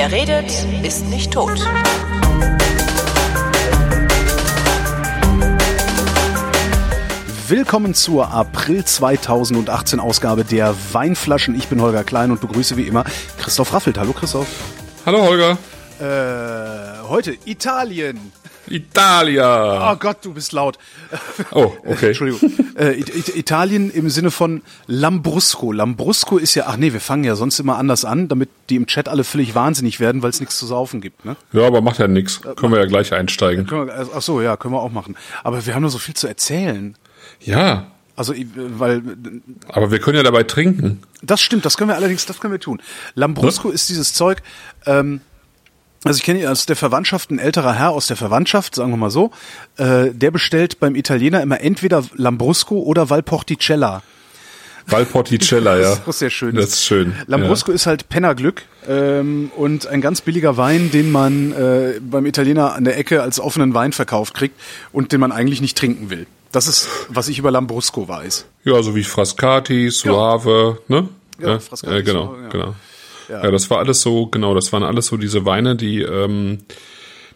Wer redet, ist nicht tot. Willkommen zur April 2018 Ausgabe der Weinflaschen. Ich bin Holger Klein und begrüße wie immer Christoph Raffelt. Hallo Christoph. Hallo Holger. Äh, heute Italien. Italia. Oh Gott, du bist laut. Oh, okay. Entschuldigung. Äh, It It Italien im Sinne von Lambrusco. Lambrusco ist ja, ach nee, wir fangen ja sonst immer anders an, damit die im Chat alle völlig wahnsinnig werden, weil es nichts zu saufen gibt. Ne? Ja, aber macht ja nichts. Können wir ja gleich einsteigen. Wir, ach so, ja, können wir auch machen. Aber wir haben nur so viel zu erzählen. Ja, Also, äh, weil aber wir können ja dabei trinken. Das stimmt, das können wir allerdings, das können wir tun. Lambrusco ist dieses Zeug, ähm, also ich kenne ihn aus der Verwandtschaft, ein älterer Herr aus der Verwandtschaft, sagen wir mal so, äh, der bestellt beim Italiener immer entweder Lambrusco oder Valporticella. Valporticella, ja. Das ist auch sehr schön. Das ist schön. Lambrusco ist halt Pennerglück ähm, und ein ganz billiger Wein, den man äh, beim Italiener an der Ecke als offenen Wein verkauft kriegt und den man eigentlich nicht trinken will. Das ist, was ich über Lambrusco weiß. Ja, ja so wie Frascati, Suave, ne? Ja, Frascati, äh, genau, Suave, ja. genau. Ja. das war alles so, genau, das waren alles so diese Weine, die, ähm,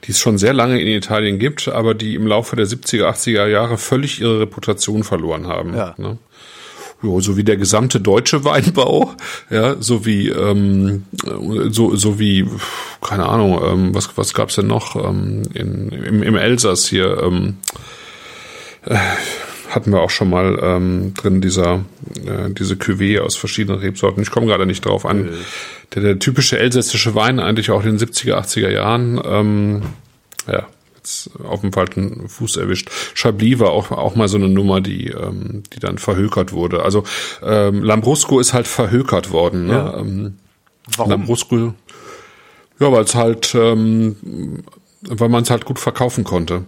die es schon sehr lange in Italien gibt, aber die im Laufe der 70er, 80er Jahre völlig ihre Reputation verloren haben. Ja. Ne? Ja, so wie der gesamte deutsche Weinbau, ja, so wie ähm, so so wie keine Ahnung, ähm, was was gab's denn noch ähm, in, im, im Elsass hier ähm, äh, hatten wir auch schon mal ähm, drin dieser äh, diese Cuvée aus verschiedenen Rebsorten. Ich komme gerade nicht drauf an. Der, der typische elsässische Wein eigentlich auch in den 70er, 80er Jahren. Ähm, ja, jetzt auf dem falschen Fuß erwischt. Chablis war auch, auch mal so eine Nummer, die, ähm, die dann verhökert wurde. Also ähm, Lambrusco ist halt verhökert worden. Ne? Ja. Ähm, Warum? Lambrusco, ja, weil es halt, ähm, weil man es halt gut verkaufen konnte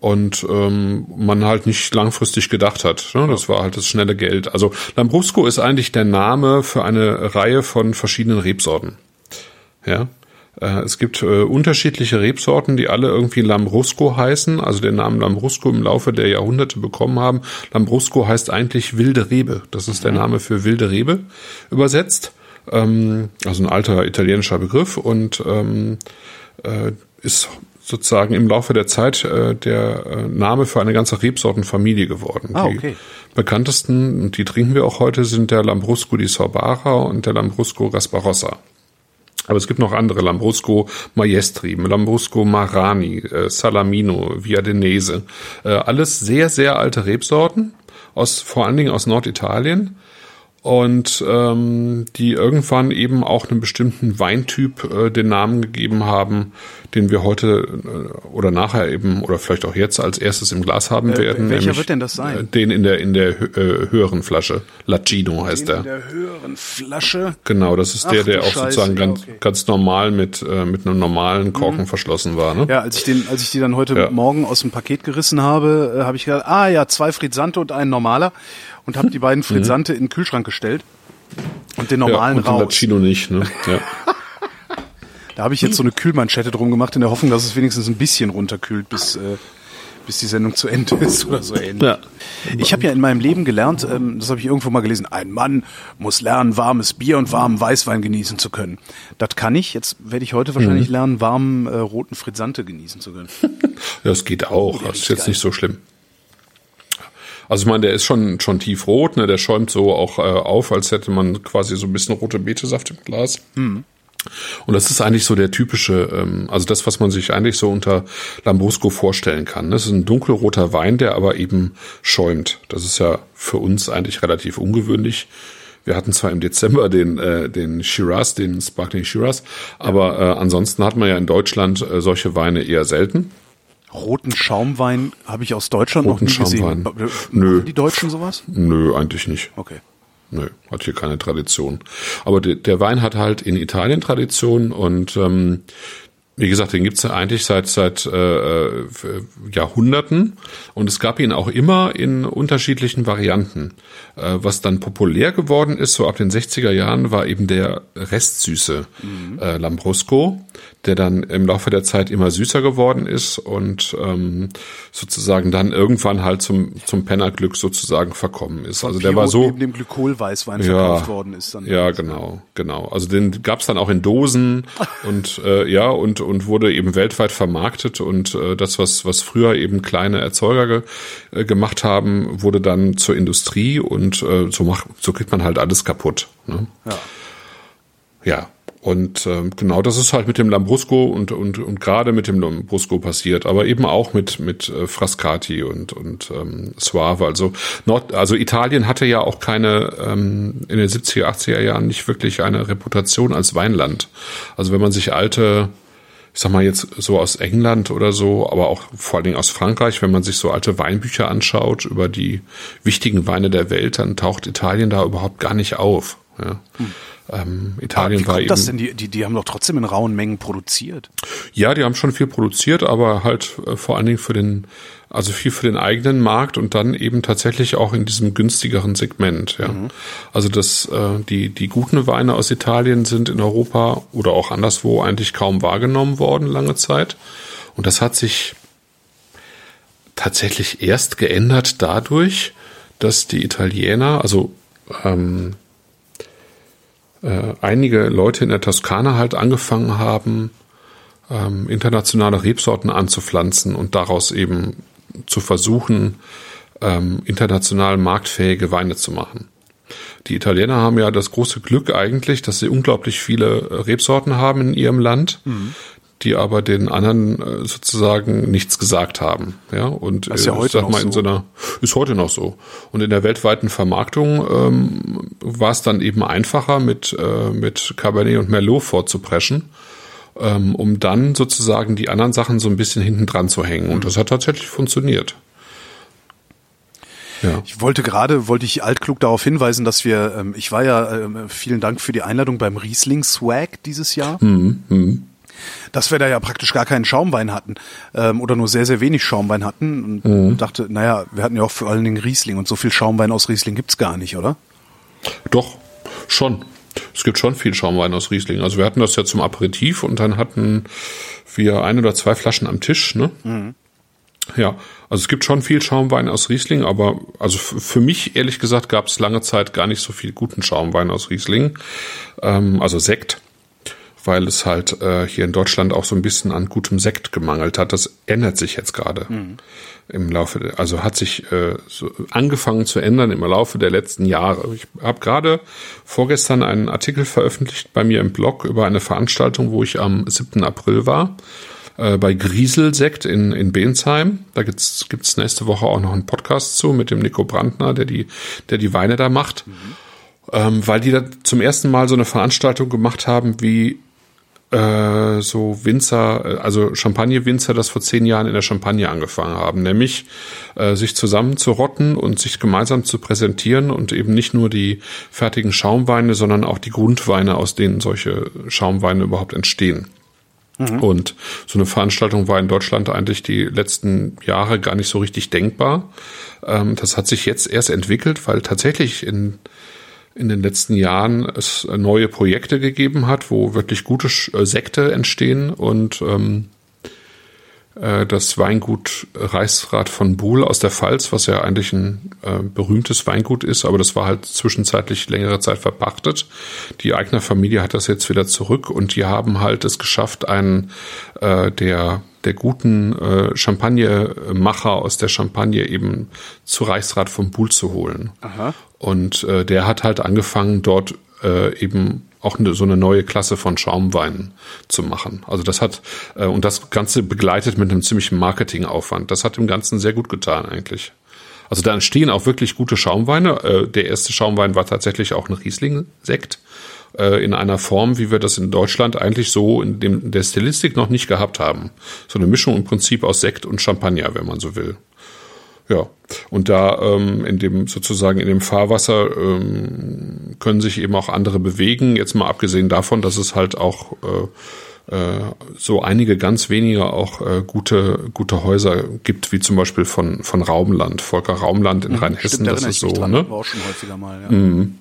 und ähm, man halt nicht langfristig gedacht hat. Ne? Das war halt das schnelle Geld. Also Lambrusco ist eigentlich der Name für eine Reihe von verschiedenen Rebsorten. Ja. Äh, Es gibt äh, unterschiedliche Rebsorten, die alle irgendwie Lambrusco heißen, also den Namen Lambrusco im Laufe der Jahrhunderte bekommen haben. Lambrusco heißt eigentlich wilde Rebe. Das ist der Name für wilde Rebe übersetzt. Ähm, also ein alter italienischer Begriff und ähm, äh, ist sozusagen im Laufe der Zeit äh, der äh, Name für eine ganze Rebsortenfamilie geworden. Ah, Die okay. bekanntesten, und die trinken wir auch heute, sind der Lambrusco di Sorbara und der Lambrusco Gasparossa. Aber es gibt noch andere, Lambrusco Maestri, Lambrusco Marani, äh, Salamino, Viadenese. Äh, alles sehr, sehr alte Rebsorten, aus, vor allen Dingen aus Norditalien. Und ähm, die irgendwann eben auch einem bestimmten Weintyp äh, den Namen gegeben haben, den wir heute äh, oder nachher eben oder vielleicht auch jetzt als erstes im Glas haben Äh, werden. welcher nämlich, wird denn das sein? Äh, den in der in der äh, höheren Flasche. Lacino heißt in der. der höheren Flasche. Genau, das ist Ach der, der auch Scheiße, sozusagen ja, ganz, okay. Mhm. ganz normal mit, äh, mit einem normalen Korken verschlossen war. Ne? Ja, als ich den, als ich die dann heute Ja. Morgen aus dem Paket gerissen habe, äh, habe ich gedacht, ah ja, zwei Frizzante und ein normaler und habe die beiden Frizzante in den Kühlschrank gestellt und den normalen Mhm. ja, und den raus. Lacino nicht. Ne? Ja. Da habe ich jetzt so eine Kühlmanschette drum gemacht in der Hoffnung, dass es wenigstens ein bisschen runterkühlt, bis äh, bis die Sendung zu Ende ist oder so ähnlich. Ja. Ich habe ja in meinem Leben gelernt, ähm, das habe ich irgendwo mal gelesen, ein Mann muss lernen, warmes Bier und warmen Weißwein genießen zu können. Das kann ich. Jetzt werde ich heute Mhm. wahrscheinlich lernen, warmen äh, roten Frizzante genießen zu können. Ja, das geht auch. der Das ist jetzt geil. nicht so schlimm. Also ich meine, der ist schon schon tiefrot, ne? Der schäumt so auch äh, auf, als hätte man quasi so ein bisschen rote Betesaft im Glas. Und das ist eigentlich so der typische, ähm, also das, was man sich eigentlich so unter Lambrusco vorstellen kann. Das ist ein dunkelroter Wein, der aber eben schäumt. Das ist ja für uns eigentlich relativ ungewöhnlich. Wir hatten zwar im Dezember den, äh, den Shiraz, den Sparkling Shiraz, aber äh, ansonsten hat man ja in Deutschland äh, solche Weine eher selten. Roten Schaumwein habe ich aus Deutschland Roten noch nie Schaumwein. gesehen. Ba- Nö. Machen die Deutschen sowas? Nö, eigentlich nicht. Okay. Nö, hat hier keine Tradition. Aber der, der Wein hat halt in Italien Tradition und ähm, wie gesagt, den gibt's ja eigentlich seit seit äh, Jahrhunderten und es gab ihn auch immer in unterschiedlichen Varianten. Äh, was dann populär geworden ist, so ab den 60er Jahren, war eben der restsüße mhm. äh, Lambrusco, der dann im Laufe der Zeit immer süßer geworden ist und ähm, sozusagen dann irgendwann halt zum zum Pennerglück sozusagen verkommen ist. Also der war so neben dem Glykolweißwein ja, verkauft worden ist dann. Ja, genau, genau. Also den gab's dann auch in Dosen und äh, ja und und wurde eben weltweit vermarktet und äh, das, was, was früher eben kleine Erzeuger ge, äh, gemacht haben, wurde dann zur Industrie und äh, so, macht, so kriegt man halt alles kaputt. Ne? Ja. Ja, und äh, genau das ist halt mit dem Lambrusco und, und, und gerade mit dem Lambrusco passiert, aber eben auch mit, mit äh, Frascati und, und ähm, Suave. Also, Nord, also Italien hatte ja auch keine, ähm, in den 70er, 80er Jahren nicht wirklich eine Reputation als Weinland. Also wenn man sich alte ich sag mal jetzt so aus England oder so, aber auch vor allen Dingen aus Frankreich, wenn man sich so alte Weinbücher anschaut über die wichtigen Weine der Welt, dann taucht Italien da überhaupt gar nicht auf. Ja. Hm. Ähm, Italien aber wie war eben. Das denn? Die, die, die haben doch trotzdem in rauen Mengen produziert. Ja, die haben schon viel produziert, aber halt äh, vor allen Dingen für den, also viel für den eigenen Markt und dann eben tatsächlich auch in diesem günstigeren Segment. Ja. Mhm. Also das, äh, die, die guten Weine aus Italien sind in Europa oder auch anderswo eigentlich kaum wahrgenommen worden lange Zeit. Und das hat sich tatsächlich erst geändert dadurch, dass die Italiener, also ähm, äh, einige Leute in der Toskana halt angefangen haben, ähm, internationale Rebsorten anzupflanzen und daraus eben zu versuchen, ähm, international marktfähige Weine zu machen. Die Italiener haben ja das große Glück eigentlich, dass sie unglaublich viele Rebsorten haben in ihrem Land. Mhm die aber den anderen äh, sozusagen nichts gesagt haben. Ja, und das ist ja äh, heute sag mal, in so. einer ist heute noch so. Und in der weltweiten Vermarktung ähm, war es dann eben einfacher, mit, äh, mit Cabernet und Merlot vorzupreschen, ähm, um dann sozusagen die anderen Sachen so ein bisschen hinten dran zu hängen. Und das hat tatsächlich funktioniert. Ja. Ich wollte gerade, wollte ich altklug darauf hinweisen, dass wir, ähm, ich war ja, äh, vielen Dank für die Einladung beim Riesling Swag dieses Jahr. Mhm. Mhm dass wir da ja praktisch gar keinen Schaumwein hatten ähm, oder nur sehr, sehr wenig Schaumwein hatten und mhm. dachte, naja, wir hatten ja auch vor allen Dingen Riesling und so viel Schaumwein aus Riesling gibt's gar nicht, oder? Doch, schon. Es gibt schon viel Schaumwein aus Riesling. Also wir hatten das ja zum Aperitif und dann hatten wir ein oder zwei Flaschen am Tisch, ne? Mhm. Ja, also es gibt schon viel Schaumwein aus Riesling, aber also für mich ehrlich gesagt gab es lange Zeit gar nicht so viel guten Schaumwein aus Riesling, ähm, also Sekt weil es halt äh, hier in Deutschland auch so ein bisschen an gutem Sekt gemangelt hat. Das ändert sich jetzt gerade mhm. im Laufe, der, also hat sich äh, so angefangen zu ändern im Laufe der letzten Jahre. Ich habe gerade vorgestern einen Artikel veröffentlicht bei mir im Blog über eine Veranstaltung, wo ich am 7. April war äh, bei Grieselsekt in, in Bensheim. Da gibt's gibt's nächste Woche auch noch einen Podcast zu mit dem Nico Brandner, der die, der die Weine da macht. Mhm. Ähm, weil die da zum ersten Mal so eine Veranstaltung gemacht haben, wie äh, so Winzer, äh, also Champagner-Winzer, das vor zehn Jahren in der Champagne angefangen haben, nämlich äh, sich zusammenzurotten und sich gemeinsam zu präsentieren und eben nicht nur die fertigen Schaumweine, sondern auch die Grundweine, aus denen solche Schaumweine überhaupt entstehen. Mhm. Und so eine Veranstaltung war in Deutschland eigentlich die letzten Jahre gar nicht so richtig denkbar. Ähm, das hat sich jetzt erst entwickelt, weil tatsächlich in in den letzten Jahren es neue Projekte gegeben hat, wo wirklich gute äh, Sekte entstehen und ähm, äh, das Weingut Reichsrat von Buhl aus der Pfalz, was ja eigentlich ein äh, berühmtes Weingut ist, aber das war halt zwischenzeitlich längere Zeit verpachtet. Die Eigner-Familie hat das jetzt wieder zurück und die haben halt es geschafft, einen äh, der der guten äh, Champagnemacher aus der Champagne eben zu Reichsrat von Buhl zu holen. Aha. Und äh, der hat halt angefangen, dort äh, eben auch eine, so eine neue Klasse von Schaumweinen zu machen. Also das hat, äh, und das Ganze begleitet mit einem ziemlichen Marketingaufwand. Das hat dem Ganzen sehr gut getan eigentlich. Also da entstehen auch wirklich gute Schaumweine. Äh, der erste Schaumwein war tatsächlich auch ein Riesling-Sekt äh, in einer Form, wie wir das in Deutschland eigentlich so in, dem, in der Stilistik noch nicht gehabt haben. So eine Mischung im Prinzip aus Sekt und Champagner, wenn man so will. Ja, und da ähm, in dem sozusagen in dem Fahrwasser ähm, können sich eben auch andere bewegen. Jetzt mal abgesehen davon, dass es halt auch äh, so einige ganz wenige auch äh, gute gute Häuser gibt, wie zum Beispiel von von Raumland, Volker Raumland in Rheinhessen. Stimmt, da das ist so, dran. ne? War auch schon häufiger mal, ja. Mhm.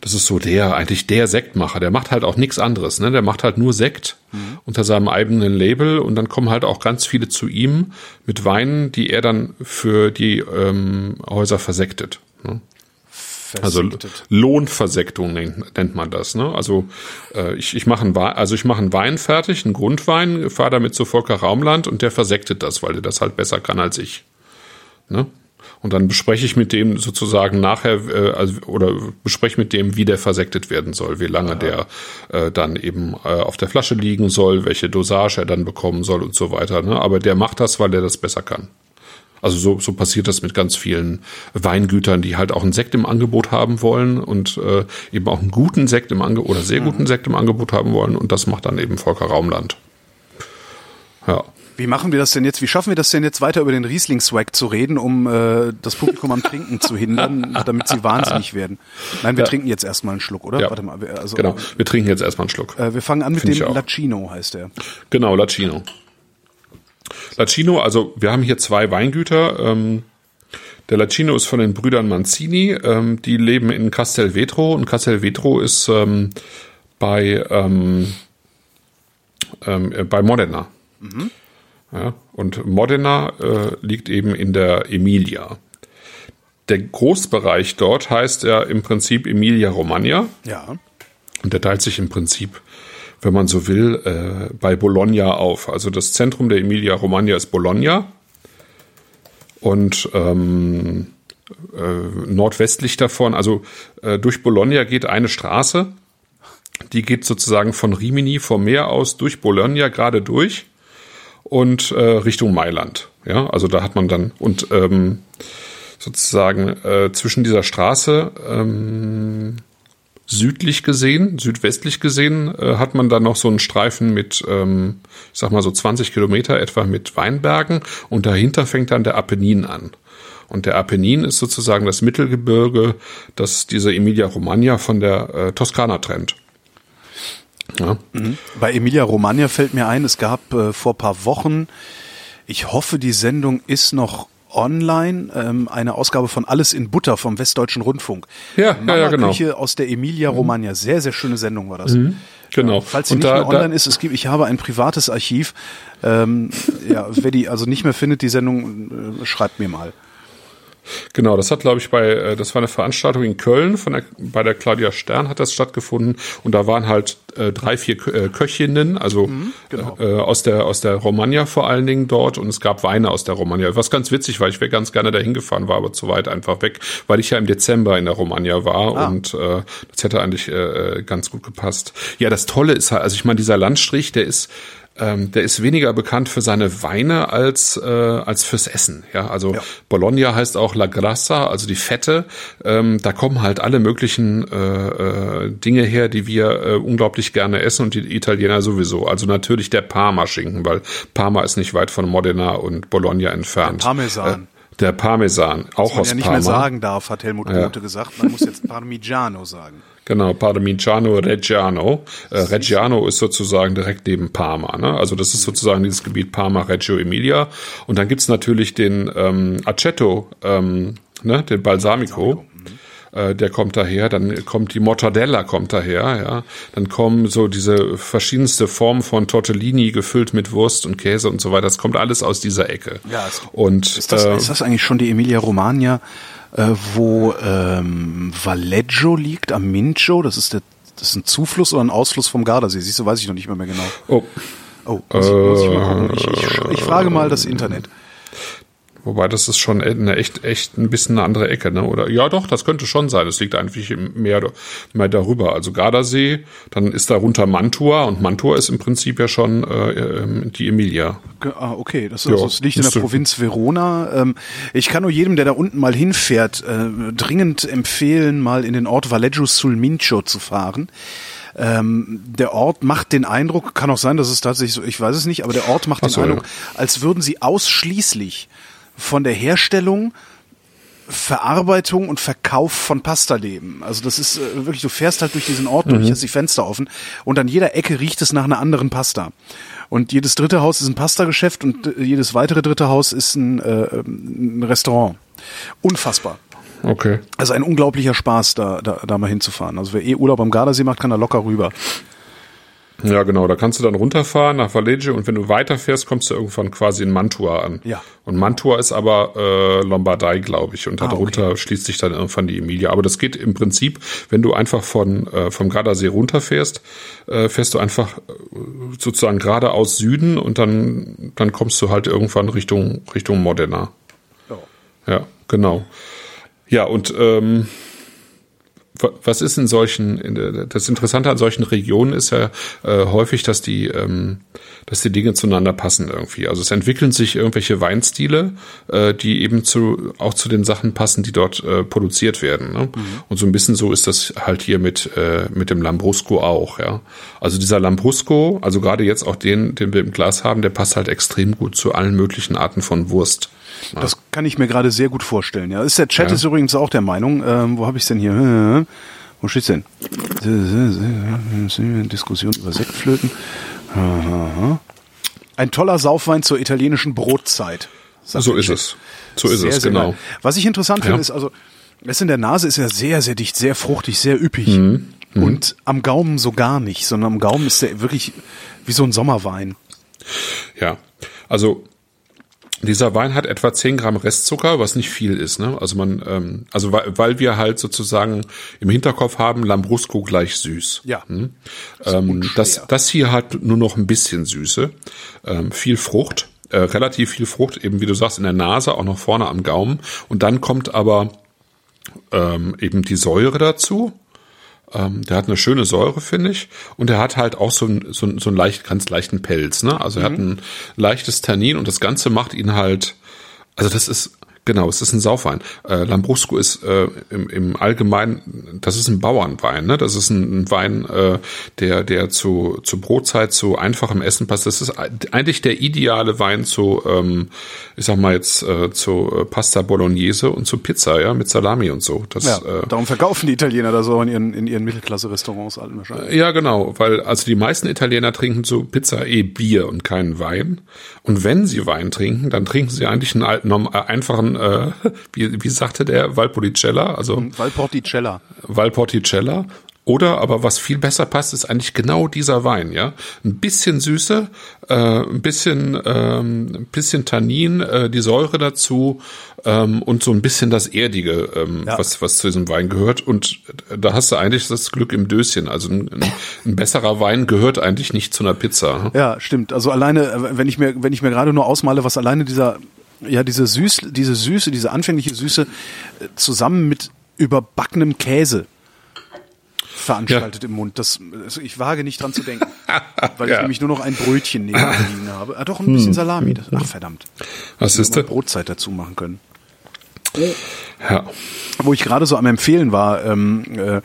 Das ist so der, eigentlich der Sektmacher. Der macht halt auch nichts anderes. Ne? Der macht halt nur Sekt Mhm. unter seinem eigenen Label und dann kommen halt auch ganz viele zu ihm mit Weinen, die er dann für die ähm, Häuser versektet. Ne? Also Versektet. Lohnversektung nennt, nennt man das. Ne? Also äh, ich, ich mache einen Wein, also ich mache einen Wein fertig, einen Grundwein, fahre damit zu Volker Raumland und der versektet das, weil der das halt besser kann als ich. Ne? Und dann bespreche ich mit dem sozusagen nachher, äh, also, oder bespreche mit dem, wie der versektet werden soll, wie lange der äh, dann eben äh, auf der Flasche liegen soll, welche Dosage er dann bekommen soll und so weiter. Ne? Aber der macht das, weil er das besser kann. Also so, so passiert das mit ganz vielen Weingütern, die halt auch einen Sekt im Angebot haben wollen und äh, eben auch einen guten Sekt im Angebot oder sehr guten Sekt im Angebot haben wollen und das macht dann eben Volker Raumland. Ja. Wie machen wir das denn jetzt? Wie schaffen wir das denn jetzt weiter über den Riesling-Swag zu reden, um äh, das Publikum am Trinken zu hindern, damit sie wahnsinnig werden? Nein, wir Ja. trinken jetzt erstmal einen Schluck, oder? Ja. Warte mal, also, Genau. Wir trinken jetzt erstmal einen Schluck. Äh, wir fangen an mit Find dem. Lacino, heißt der. Genau, Lacino. Lacino, also wir haben hier zwei Weingüter. Ähm, der Lacino ist von den Brüdern Manzini. Ähm, die leben in Castelvetro und Castelvetro ist ähm, bei, ähm, ähm, äh, bei Modena. Ja, und Modena äh, liegt eben in der Emilia. Der Großbereich dort heißt ja im Prinzip Emilia Romagna. Ja. Und der teilt sich im Prinzip, wenn man so will, äh, bei Bologna auf. Also das Zentrum der Emilia Romagna ist Bologna. Und ähm, äh, nordwestlich davon, also äh, durch Bologna geht eine Straße, die geht sozusagen von Rimini vom Meer aus durch Bologna gerade durch und äh, Richtung Mailand. Ja, also da hat man dann und ähm, sozusagen äh, zwischen dieser Straße ähm, südlich gesehen, südwestlich gesehen, äh, hat man dann noch so einen Streifen mit, ähm, ich sag mal so 20 Kilometer etwa mit Weinbergen und dahinter fängt dann der Apennin an. Und der Apennin ist sozusagen das Mittelgebirge, das diese Emilia-Romagna von der äh, Toskana trennt. Ja. Bei Emilia Romagna fällt mir ein, es gab äh, vor paar Wochen, ich hoffe, die Sendung ist noch online, ähm, eine Ausgabe von Alles in Butter vom Westdeutschen Rundfunk. Ja, ja, ja, genau. Küche aus der Emilia Romagna. Sehr, sehr schöne Sendung war das. Genau. Falls sie Und nicht da- mehr online da- ist, es gibt, ich habe ein privates Archiv. Ähm, ja, wer die also nicht mehr findet, die Sendung, äh, schreibt mir mal. Genau, das hat, glaube ich, bei, äh, das war eine Veranstaltung in Köln, von der, bei der Claudia Stern hat das stattgefunden und da waren halt äh, drei, vier Kö- äh, Köchinnen, also genau. äh, aus der aus der Romagna vor allen Dingen dort und es gab Weine aus der Romagna. Was ganz witzig war, ich wäre ganz gerne dahin gefahren, war aber zu weit einfach weg, weil ich ja im Dezember in der Romagna war Ah. und äh, das hätte eigentlich äh, ganz gut gepasst. Ja, das Tolle ist halt, also ich meine, dieser Landstrich, der ist ähm, der ist weniger bekannt für seine Weine als äh, als fürs Essen. Ja, also Ja. Bologna heißt auch La Grassa, also die Fette. Ähm, da kommen halt alle möglichen äh, äh, Dinge her, die wir äh, unglaublich gerne essen und die Italiener sowieso. Also natürlich der Parma-Schinken, weil Parma ist nicht weit von Modena und Bologna entfernt. Der Parmesan. Äh, der Parmesan, auch Was man aus ja nicht Parma. mehr sagen darf, hat Helmut Ja. Rote gesagt. Man muss jetzt Parmigiano sagen. Genau, Parmigiano Reggiano. Äh, Reggiano ist sozusagen direkt neben Parma. Ne? Also das ist sozusagen dieses Gebiet Parma, Reggio Emilia. Und dann gibt's natürlich den ähm, Aceto, ähm, ne? den Balsamico. Äh, der kommt daher, dann kommt die Mortadella kommt daher, ja. Dann kommen so diese verschiedenste Formen von Tortellini gefüllt mit Wurst und Käse und so weiter. Das kommt alles aus dieser Ecke. Ja, es- und Ist das, äh, ist das eigentlich schon die Emilia Romagna, äh, wo ähm, Valleggio liegt, am Mincio? Das ist der das ist ein Zufluss oder ein Ausfluss vom Gardasee? Siehst du, weiß ich noch nicht mehr, mehr genau. oh, Oh, muss, ich- muss ich mal gucken. Ich, ich, ich frage mal das Internet. Wobei das ist schon eine echt, echt ein bisschen eine andere Ecke, ne? Oder ja, doch, das könnte schon sein. Es liegt eigentlich mehr, mehr darüber. Also Gardasee, dann ist darunter Mantua und Mantua ist im Prinzip ja schon äh, ähm, die Emilia. Ah, okay, das, Ja, also, das liegt in der Provinz Verona. Ähm, ich kann nur jedem, der da unten mal hinfährt, äh, dringend empfehlen, mal in den Ort Valleggio sul Mincio zu fahren. Ähm, der Ort macht den Eindruck, kann auch sein, dass es tatsächlich so, ich weiß es nicht, aber der Ort macht Ach den so, Eindruck, ja. als würden sie ausschließlich von der Herstellung Verarbeitung und Verkauf von Pasta leben. Also das ist äh, wirklich, du fährst halt durch diesen Ort durch, hast die Fenster offen und an jeder Ecke riecht es nach einer anderen Pasta. Und jedes dritte Haus ist ein Pasta-Geschäft und äh, jedes weitere dritte Haus ist ein, äh, ein Restaurant. Unfassbar. Okay. Also ein unglaublicher Spaß, da, da, da mal hinzufahren. Also wer eh Urlaub am Gardasee macht, kann da locker rüber. Ja, genau. Da kannst du dann runterfahren nach Vallejo und wenn du weiterfährst, kommst du irgendwann quasi in Mantua an. Ja. Und Mantua ist aber äh, Lombardei, glaube ich. Und Ah, darunter schließt sich dann irgendwann die Emilia. Aber das geht im Prinzip, wenn du einfach von äh, vom Gardasee runterfährst, äh, fährst du einfach äh, sozusagen geradeaus Süden und dann dann kommst du halt irgendwann Richtung Richtung Modena. Ja, genau. Ja, und ähm, was ist in solchen, das Interessante an solchen Regionen ist ja äh, häufig, dass die, ähm, dass die Dinge zueinander passen irgendwie. Also es entwickeln sich irgendwelche Weinstile, äh, die eben zu, auch zu den Sachen passen, die dort äh, produziert werden. Ne? Und so ein bisschen so ist das halt hier mit, äh, mit dem Lambrusco auch, ja. Also dieser Lambrusco, also gerade jetzt auch den, den wir im Glas haben, der passt halt extrem gut zu allen möglichen Arten von Wurst. Das kann ich mir gerade sehr gut vorstellen. Ja, ist der Chat Ja. ist übrigens auch der Meinung. Ähm, wo habe ich denn hier? Wo steht's denn? Diskussion über Sektflöten. Ein toller Saufwein zur italienischen Brotzeit. So ist es. So ist Sehr, es, genau. geil. Was ich interessant Ja. finde, ist also, es in der Nase ist ja sehr, sehr dicht, sehr fruchtig, sehr üppig. Mhm. Und am Gaumen so gar nicht, sondern am Gaumen ist der wirklich wie so ein Sommerwein. Ja, also dieser Wein hat etwa 10 Gramm Restzucker, was nicht viel ist. Ne? Also man, ähm, also weil, weil wir halt sozusagen im Hinterkopf haben, Lambrusco gleich süß. Ja. Ähm, das, das hier hat nur noch ein bisschen Süße, ähm, viel Frucht, äh, relativ viel Frucht, eben wie du sagst, in der Nase, auch noch vorne am Gaumen. Und dann kommt aber ähm, eben die Säure dazu. Ähm, der hat eine schöne Säure, finde ich. Und er hat halt auch so ein, so ein, so ein leicht, ganz leichten Pelz. Ne? Also er hat ein leichtes Tannin und das Ganze macht ihn halt, also das ist, genau, es ist ein Saufwein. Äh, Lambrusco ist äh, im, im Allgemeinen, das ist ein Bauernwein. Ne? Das ist ein, ein Wein, äh, der, der zu, zu Brotzeit, zu einfachem Essen passt. Das ist eigentlich der ideale Wein zu, ähm, ich sag mal jetzt, äh, zu äh, Pasta Bolognese und zu Pizza, ja, mit Salami und so. Das, Ja, äh, darum verkaufen die Italiener das auch in ihren, in ihren Mittelklasse-Restaurants allen wahrscheinlich. Ja, genau, weil also die meisten Italiener trinken zu Pizza eh Bier und keinen Wein. Und wenn sie Wein trinken, dann trinken sie eigentlich einen alten, norm- äh, äh, wie, wie sagte der, Valpolicella, also Valporticella. Valporticella. Oder aber was viel besser passt, ist eigentlich genau dieser Wein, ja. Ein bisschen Süße, äh, ein bisschen, ähm, ein bisschen Tannin, äh, die Säure dazu ähm, und so ein bisschen das Erdige, ähm, Ja. was, was zu diesem Wein gehört. Und da hast du eigentlich das Glück im Döschen. Also ein, ein, ein besserer Wein gehört eigentlich nicht zu einer Pizza. Ja, stimmt. Also alleine, äh, wenn ich mir, wenn ich mir gerade nur ausmale, was alleine dieser, ja, diese Süß, diese Süße, diese anfängliche Süße äh, zusammen mit überbackenem Käse veranstaltet im Mund. Das, also ich wage nicht dran zu denken, weil ich Ja. nämlich nur noch ein Brötchen neben mir liegen habe. Ah, doch ein bisschen Salami. Das, ach verdammt. Was ist das? Brotzeit dazu machen können. Ja. Wo ich gerade so am Empfehlen war, ähm, äh,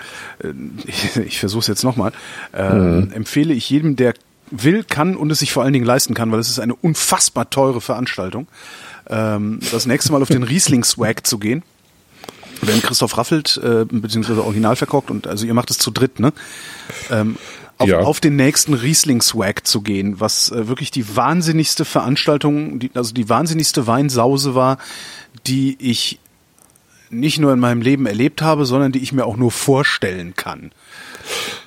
ich, ich versuche es jetzt nochmal, ähm, empfehle ich jedem, der will, kann und es sich vor allen Dingen leisten kann, weil es ist eine unfassbar teure Veranstaltung, ähm, das nächste Mal auf den Riesling-Swag zu gehen. Wenn Christoph Raffelt, äh, beziehungsweise original verkockt und also ihr macht es zu dritt, ne? Ähm, auf, Ja. auf den nächsten Riesling-Swag zu gehen, was äh, wirklich die wahnsinnigste Veranstaltung, die, also die wahnsinnigste Weinsause war, die ich nicht nur in meinem Leben erlebt habe, sondern die ich mir auch nur vorstellen kann.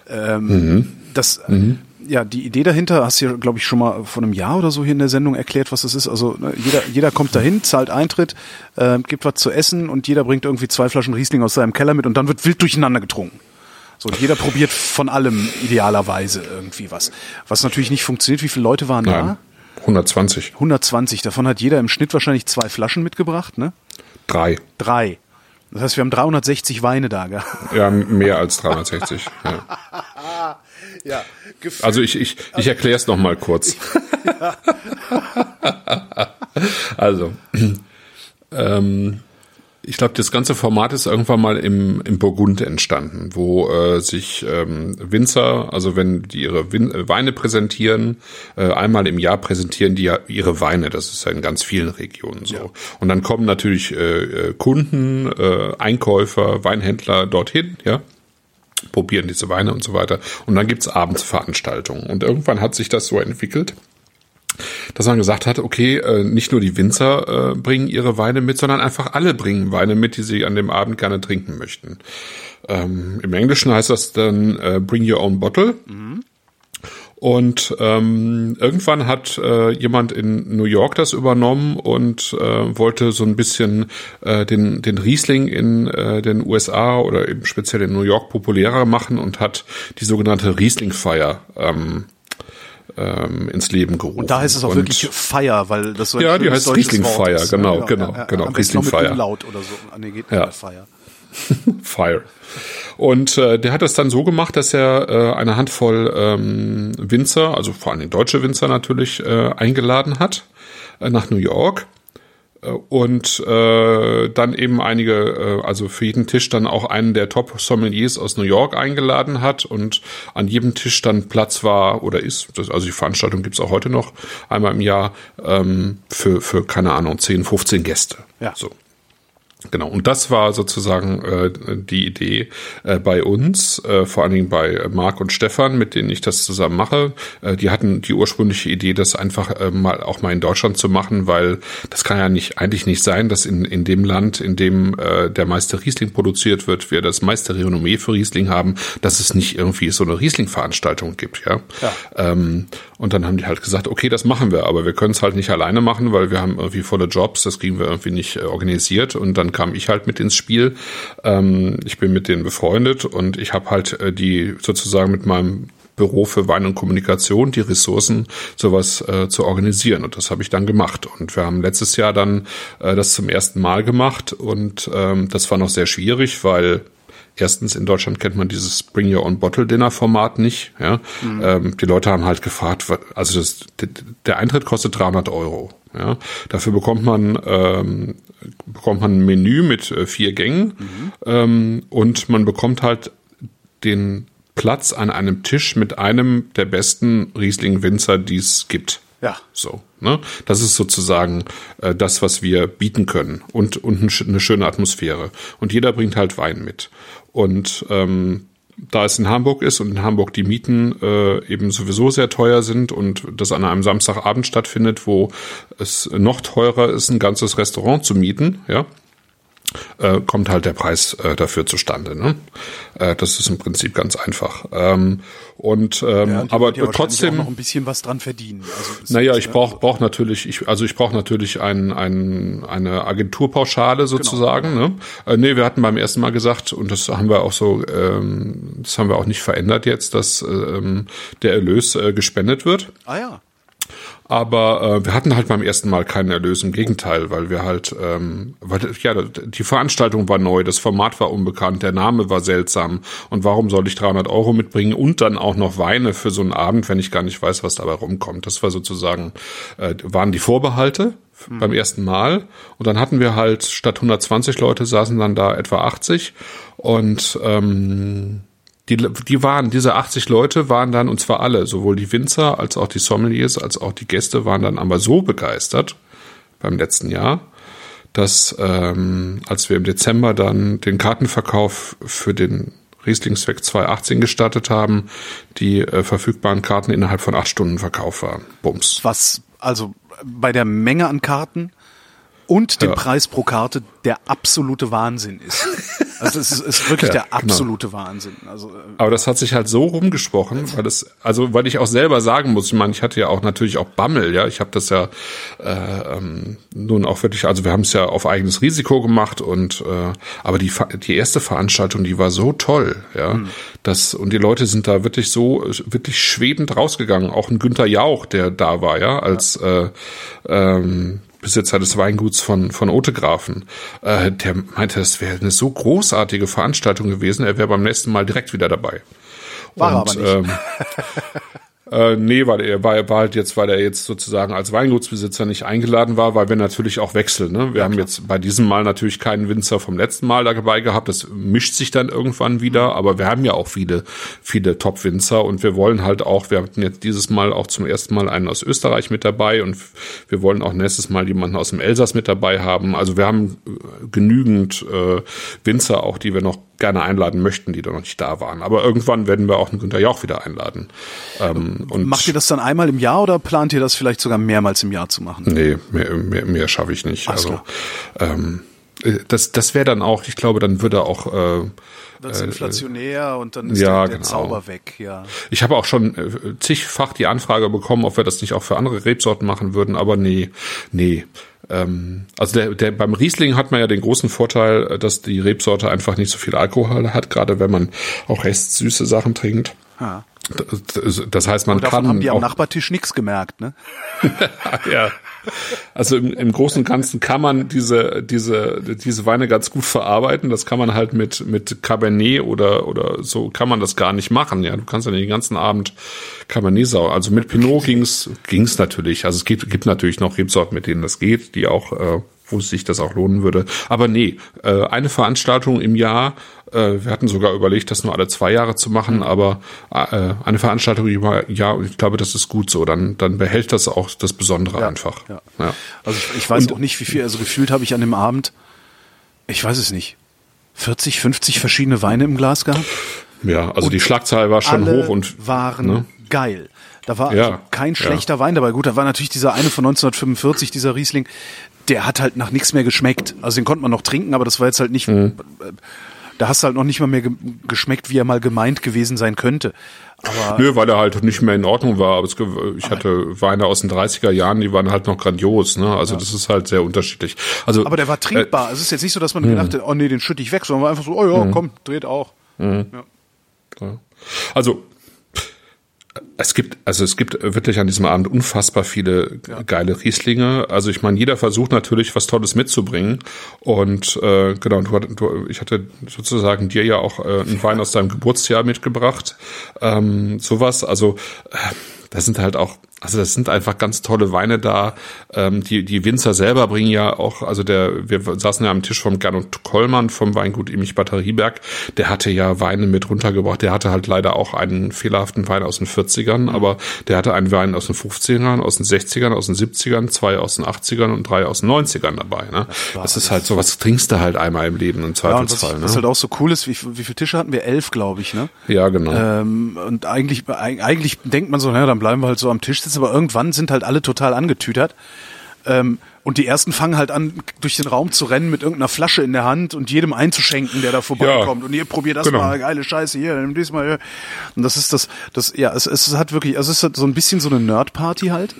Ähm, Das, äh, ja, die Idee dahinter hast du ja, glaube ich, schon mal vor einem Jahr oder so hier in der Sendung erklärt, was das ist. Also ne, jeder, jeder kommt dahin, zahlt Eintritt, äh, gibt was zu essen und jeder bringt irgendwie zwei Flaschen Riesling aus seinem Keller mit und dann wird wild durcheinander getrunken. So, und jeder probiert von allem idealerweise irgendwie was. Was natürlich nicht funktioniert. Wie viele Leute waren Nein. da? 120. 120. Davon hat jeder im Schnitt wahrscheinlich zwei Flaschen mitgebracht, ne? Drei. Drei. Das heißt, wir haben 360 Weine da gehabt. Ja, mehr als 360. Ja. Ja, Also ich, ich, ich erkläre es nochmal kurz. also, ähm, ich glaube, das ganze Format ist irgendwann mal im, im Burgund entstanden, wo äh, sich ähm, Winzer, also wenn die ihre Win äh, Weine präsentieren, äh, einmal im Jahr präsentieren die ja ihre Weine. Das ist ja in ganz vielen Regionen so. Ja. Und dann kommen natürlich äh, äh, Kunden, äh, Einkäufer, Weinhändler dorthin, ja probieren diese Weine und so weiter. Und dann gibt's abends Veranstaltungen. Und irgendwann hat sich das so entwickelt, dass man gesagt hat, okay, äh, nicht nur die Winzer äh, bringen ihre Weine mit, sondern einfach alle bringen Weine mit, die sie an dem Abend gerne trinken möchten. Ähm, Im Englischen heißt das dann äh, Bring Your Own Bottle. Mhm. Und ähm, irgendwann hat äh, jemand in New York das übernommen und äh, wollte so ein bisschen äh, den, den Riesling in äh, den USA oder eben speziell in New York populärer machen und hat die sogenannte Riesling-Feier ähm, ähm, ins Leben gerufen. Und da heißt es auch und, wirklich Feier, weil das so ein Ja, die heißt Riesling Feier, genau, ja, genau, ja, ja, genau, Riesling Feier. laut oder so. Ah, nee, geht ja. Feier. Fire. Und äh, der hat das dann so gemacht, dass er äh, eine Handvoll ähm, Winzer, also vor allem deutsche Winzer natürlich, äh, eingeladen hat äh, nach New York und äh, dann eben einige, äh, also für jeden Tisch dann auch einen der Top-Sommeliers aus New York eingeladen hat und an jedem Tisch dann Platz war oder ist, das, also die Veranstaltung gibt's auch heute noch einmal im Jahr ähm, für, für, keine Ahnung, 10, 15 Gäste. Ja. So. Genau, und das war sozusagen äh, die Idee äh, bei uns, äh, vor allen Dingen bei Marc und Stefan, mit denen ich das zusammen mache. Äh, die hatten die ursprüngliche Idee, das einfach äh, mal auch mal in Deutschland zu machen, weil das kann ja nicht eigentlich nicht sein, dass in, in dem Land, in dem äh, der meiste Riesling produziert wird, wir das meiste Renommee für Riesling haben, dass es nicht irgendwie so eine Riesling-Veranstaltung gibt, ja. ja. Ähm, und dann haben die halt gesagt, okay, das machen wir, aber wir können es halt nicht alleine machen, weil wir haben irgendwie volle Jobs, das kriegen wir irgendwie nicht äh, organisiert. Und dann kam ich halt mit ins Spiel. Ähm, ich bin mit denen befreundet und ich habe halt äh, die sozusagen mit meinem Büro für Wein und Kommunikation die Ressourcen, sowas äh, zu organisieren. Und das habe ich dann gemacht. Und wir haben letztes Jahr dann äh, das zum ersten Mal gemacht und ähm, das war noch sehr schwierig, weil Erstens, in Deutschland kennt man dieses Bring Your Own Bottle Dinner Format nicht. Ja? Mhm. Ähm, die Leute haben halt gefragt, also das, der Eintritt kostet 300 Euro. Ja? Dafür bekommt man ähm, bekommt man ein Menü mit äh, vier Gängen mhm. ähm, und man bekommt halt den Platz an einem Tisch mit einem der besten Riesling-Winzer, die es gibt. Ja. So. Ne? Das ist sozusagen äh, das, was wir bieten können und, und eine schöne Atmosphäre. Und jeder bringt halt Wein mit. Und ähm, da es in Hamburg ist und in Hamburg die Mieten äh, eben sowieso sehr teuer sind und das an einem Samstagabend stattfindet, wo es noch teurer ist, ein ganzes Restaurant zu mieten, ja, äh, kommt halt der Preis äh, dafür zustande. Ne? Äh, das ist im Prinzip ganz einfach. Ähm, und ähm, ja, aber trotzdem noch ein bisschen was dran verdienen. Also naja, ich brauche brauch natürlich, ich, also ich brauche natürlich ein, ein, eine Agenturpauschale genau. sozusagen. Genau. Ne? Äh, nee, wir hatten beim ersten Mal gesagt und das haben wir auch so, ähm, das haben wir auch nicht verändert jetzt, dass ähm, der Erlös äh, gespendet wird. Ah ja. Aber äh, wir hatten halt beim ersten Mal keinen Erlös, im Gegenteil, weil wir halt, ähm, weil ja, die Veranstaltung war neu, das Format war unbekannt, der Name war seltsam. Und warum soll ich 300 Euro mitbringen und dann auch noch Weine für so einen Abend, wenn ich gar nicht weiß, was dabei rumkommt? Das war sozusagen, äh, waren die Vorbehalte mhm. beim ersten Mal. Und dann hatten wir halt statt 120 Leute saßen dann da etwa 80 und ähm, die, die waren, diese 80 Leute waren dann, und zwar alle, sowohl die Winzer als auch die Sommeliers, als auch die Gäste waren dann aber so begeistert beim letzten Jahr, dass ähm, als wir im Dezember dann den Kartenverkauf für den Rieslingsweg 2018 gestartet haben, die äh, verfügbaren Karten innerhalb von acht Stunden verkauft waren. Bums. Was also bei der Menge an Karten und ja. Preis pro Karte der absolute Wahnsinn ist. Also es ist, ist wirklich ja, der genau. absolute genau. Wahnsinn. Also, äh, Aber das hat sich halt so rumgesprochen, weil das, also weil ich auch selber sagen muss, ich meine, ich hatte ja auch natürlich auch Bammel, ja, ich habe das ja äh, ähm, nun auch wirklich, also wir haben es ja auf eigenes Risiko gemacht und äh, aber die die erste Veranstaltung, die war so toll, ja, mhm. das und die Leute sind da wirklich so wirklich schwebend rausgegangen. Auch ein Günther Jauch, der da war, ja, als ja. Äh, ähm, Besitzer des Weinguts von, von Otegrafen, äh, der meinte, das wäre eine so großartige Veranstaltung gewesen, er wäre beim nächsten Mal direkt wieder dabei. War Und, aber nicht. Ähm, Äh, nee, weil er war, war halt jetzt, weil er jetzt sozusagen als Weingutsbesitzer nicht eingeladen war, weil wir natürlich auch wechseln. Ne? Wir ja, haben klar. jetzt bei diesem Mal natürlich keinen Winzer vom letzten Mal dabei gehabt. Das mischt sich dann irgendwann wieder, aber wir haben ja auch viele, viele Top-Winzer und wir wollen halt auch, wir hatten jetzt dieses Mal auch zum ersten Mal einen aus Österreich mit dabei und wir wollen auch nächstes Mal jemanden aus dem Elsass mit dabei haben. Also wir haben äh, genügend äh, Winzer auch, die wir noch gerne einladen möchten, die da noch nicht da waren. Aber irgendwann werden wir auch einen Günter Jauch wieder einladen. Ähm, und Macht ihr das dann einmal im Jahr oder plant ihr das vielleicht sogar mehrmals im Jahr zu machen? Nee, mehr, mehr, mehr schaffe ich nicht. Ach, also ähm, äh, das, das wäre dann auch, ich glaube, dann würde auch äh, wird äh, inflationär und dann ist ja, der, genau. Zauber weg, ja. Ich habe auch schon äh, zigfach die Anfrage bekommen, ob wir das nicht auch für andere Rebsorten machen würden, aber nee, nee. Ähm, also der, der beim Riesling hat man ja den großen Vorteil, dass die Rebsorte einfach nicht so viel Alkohol hat, gerade wenn man auch recht süße Sachen trinkt. Ja. Das, heißt, man und davon kann haben die am Nachbartisch nichts gemerkt, ne? ja. Also im, im Großen und Ganzen kann man diese, diese, diese Weine ganz gut verarbeiten. Das kann man halt mit, mit Cabernet oder, oder so kann man das gar nicht machen. Ja, du kannst ja den ganzen Abend Cabernet sauer. Also mit Pinot ging's, ging's natürlich. Also es gibt, gibt natürlich noch Rebsorten, mit denen das geht, die auch, äh, wo sich das auch lohnen würde. Aber nee, äh, eine Veranstaltung im Jahr, äh, wir hatten sogar überlegt, das nur alle zwei Jahre zu machen, aber äh, eine Veranstaltung im Jahr, ich glaube, das ist gut so. Dann, dann behält das auch das Besondere ja, einfach. Ja. ja. Also ich, ich weiß Und, auch nicht, wie viel, also gefühlt habe ich an dem Abend, ich weiß es nicht, 40, 50 verschiedene Weine im Glas gehabt. Ja, also und die Schlagzahl war schon hoch und waren ne? geil. Da war ja, also kein schlechter ja. Wein dabei. Gut, da war natürlich dieser eine von 1945, dieser Riesling, der hat halt nach nichts mehr geschmeckt. Also den konnte man noch trinken, aber das war jetzt halt nicht. Mhm. Da hast du halt noch nicht mal mehr ge geschmeckt, wie er mal gemeint gewesen sein könnte. Aber Nö, weil er halt nicht mehr in Ordnung war. Aber ich hatte Weine aus den 30er Jahren, die waren halt noch grandios. Ne? Also ja. das ist halt sehr unterschiedlich. Also, aber der war trinkbar. Äh, es ist jetzt nicht so, dass man gedacht hat, oh nee, den schütte ich weg, sondern war einfach so, oh ja, komm, dreht auch. Ja. Also es gibt, also es gibt wirklich an diesem Abend unfassbar viele ja. geile Rieslinge. Also ich meine, jeder versucht natürlich was Tolles mitzubringen. Und äh, genau, du, du, ich hatte sozusagen dir ja auch äh, einen Wein aus deinem Geburtsjahr mitgebracht. Ähm, sowas. Also äh, das sind halt auch also das sind einfach ganz tolle Weine da. Ähm, die, die Winzer selber bringen ja auch, also der, wir saßen ja am Tisch vom Gernot Kollmann vom Weingut Imich Batterieberg, der hatte ja Weine mit runtergebracht. Der hatte halt leider auch einen fehlerhaften Wein aus den 40ern, mhm. aber der hatte einen Wein aus den 50ern, aus den 60ern, aus den 70ern, zwei aus den 80ern und drei aus den 90ern dabei. Ne? Das, das ist halt so, was trinkst du halt einmal im Leben im Zweifelsfall. Ja, was, ne? was halt auch so cool ist, wie, wie viele Tische hatten wir? Elf, glaube ich, ne? Ja, genau. Ähm, und eigentlich, eigentlich denkt man so, naja, dann bleiben wir halt so am Tisch sitzen, aber irgendwann sind halt alle total angetütert. Ähm, und die ersten fangen halt an, durch den Raum zu rennen mit irgendeiner Flasche in der Hand und jedem einzuschenken, der da vorbeikommt. Ja, und ihr probiert das genau. mal, geile Scheiße hier, nimm diesmal hier. Und das ist das, das, ja, es, es hat wirklich, also es ist so ein bisschen so eine Nerd-Party halt.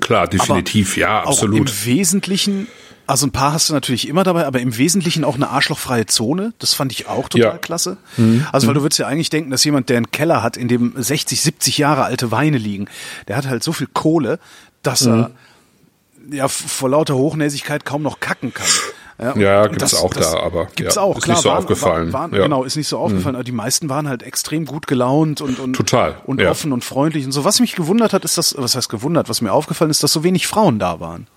Klar, definitiv, aber ja, absolut. Auch Im Wesentlichen also ein paar hast du natürlich immer dabei, aber im Wesentlichen auch eine arschlochfreie Zone. Das fand ich auch total ja. klasse. Mhm. Also weil du würdest ja eigentlich denken, dass jemand, der einen Keller hat, in dem 60, 70 Jahre alte Weine liegen, der hat halt so viel Kohle, dass mhm. er ja vor lauter Hochnäsigkeit kaum noch kacken kann. Ja, ja gibt's das, auch das da, aber gibt's ja, auch, ist klar, nicht so waren, aufgefallen. Waren, ja. Genau, ist nicht so aufgefallen. Mhm. Aber die meisten waren halt extrem gut gelaunt und und total und ja. offen und freundlich und so. Was mich gewundert hat, ist das, was heißt gewundert? Was mir aufgefallen ist, dass so wenig Frauen da waren.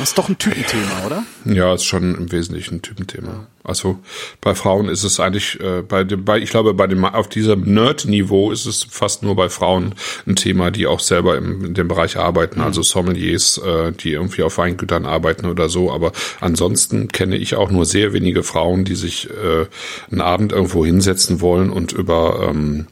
Das ist doch ein Typenthema, oder? Ja, ist schon im Wesentlichen ein Typenthema. Also bei Frauen ist es eigentlich äh, bei dem, bei, ich glaube, bei dem auf diesem Nerd-Niveau ist es fast nur bei Frauen ein Thema, die auch selber im, in dem Bereich arbeiten, mhm. also Sommeliers, äh, die irgendwie auf Weingütern arbeiten oder so. Aber ansonsten kenne ich auch nur sehr wenige Frauen, die sich äh, einen Abend irgendwo hinsetzen wollen und über ähm,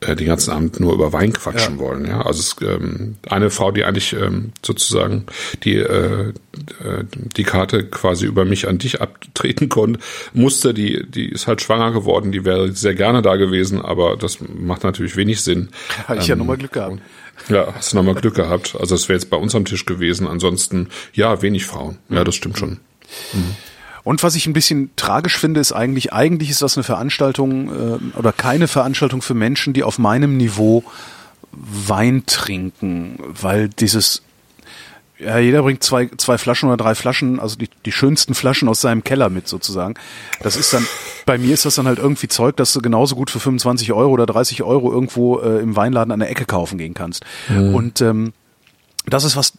äh, den ganzen Abend nur über Wein quatschen ja. wollen. Ja, also es, ähm, eine Frau, die eigentlich ähm, sozusagen die äh, äh, die Karte quasi über mich an dich abtreten konnte, musste, die die ist halt schwanger geworden. Die wäre sehr gerne da gewesen, aber das macht natürlich wenig Sinn. Habe ich ähm, ja nochmal Glück gehabt. Ja, hast du nochmal Glück gehabt. Also es wäre jetzt bei uns am Tisch gewesen. Ansonsten ja wenig Frauen. Ja, das stimmt schon. Mhm. Und was ich ein bisschen tragisch finde, ist eigentlich, eigentlich ist das eine Veranstaltung äh, oder keine Veranstaltung für Menschen, die auf meinem Niveau Wein trinken, weil dieses Ja, jeder bringt zwei, zwei Flaschen oder drei Flaschen, also die, die schönsten Flaschen aus seinem Keller mit sozusagen. Das ist dann, bei mir ist das dann halt irgendwie Zeug, dass du genauso gut für 25 Euro oder 30 Euro irgendwo äh, im Weinladen an der Ecke kaufen gehen kannst. Mhm. Und ähm, das ist was,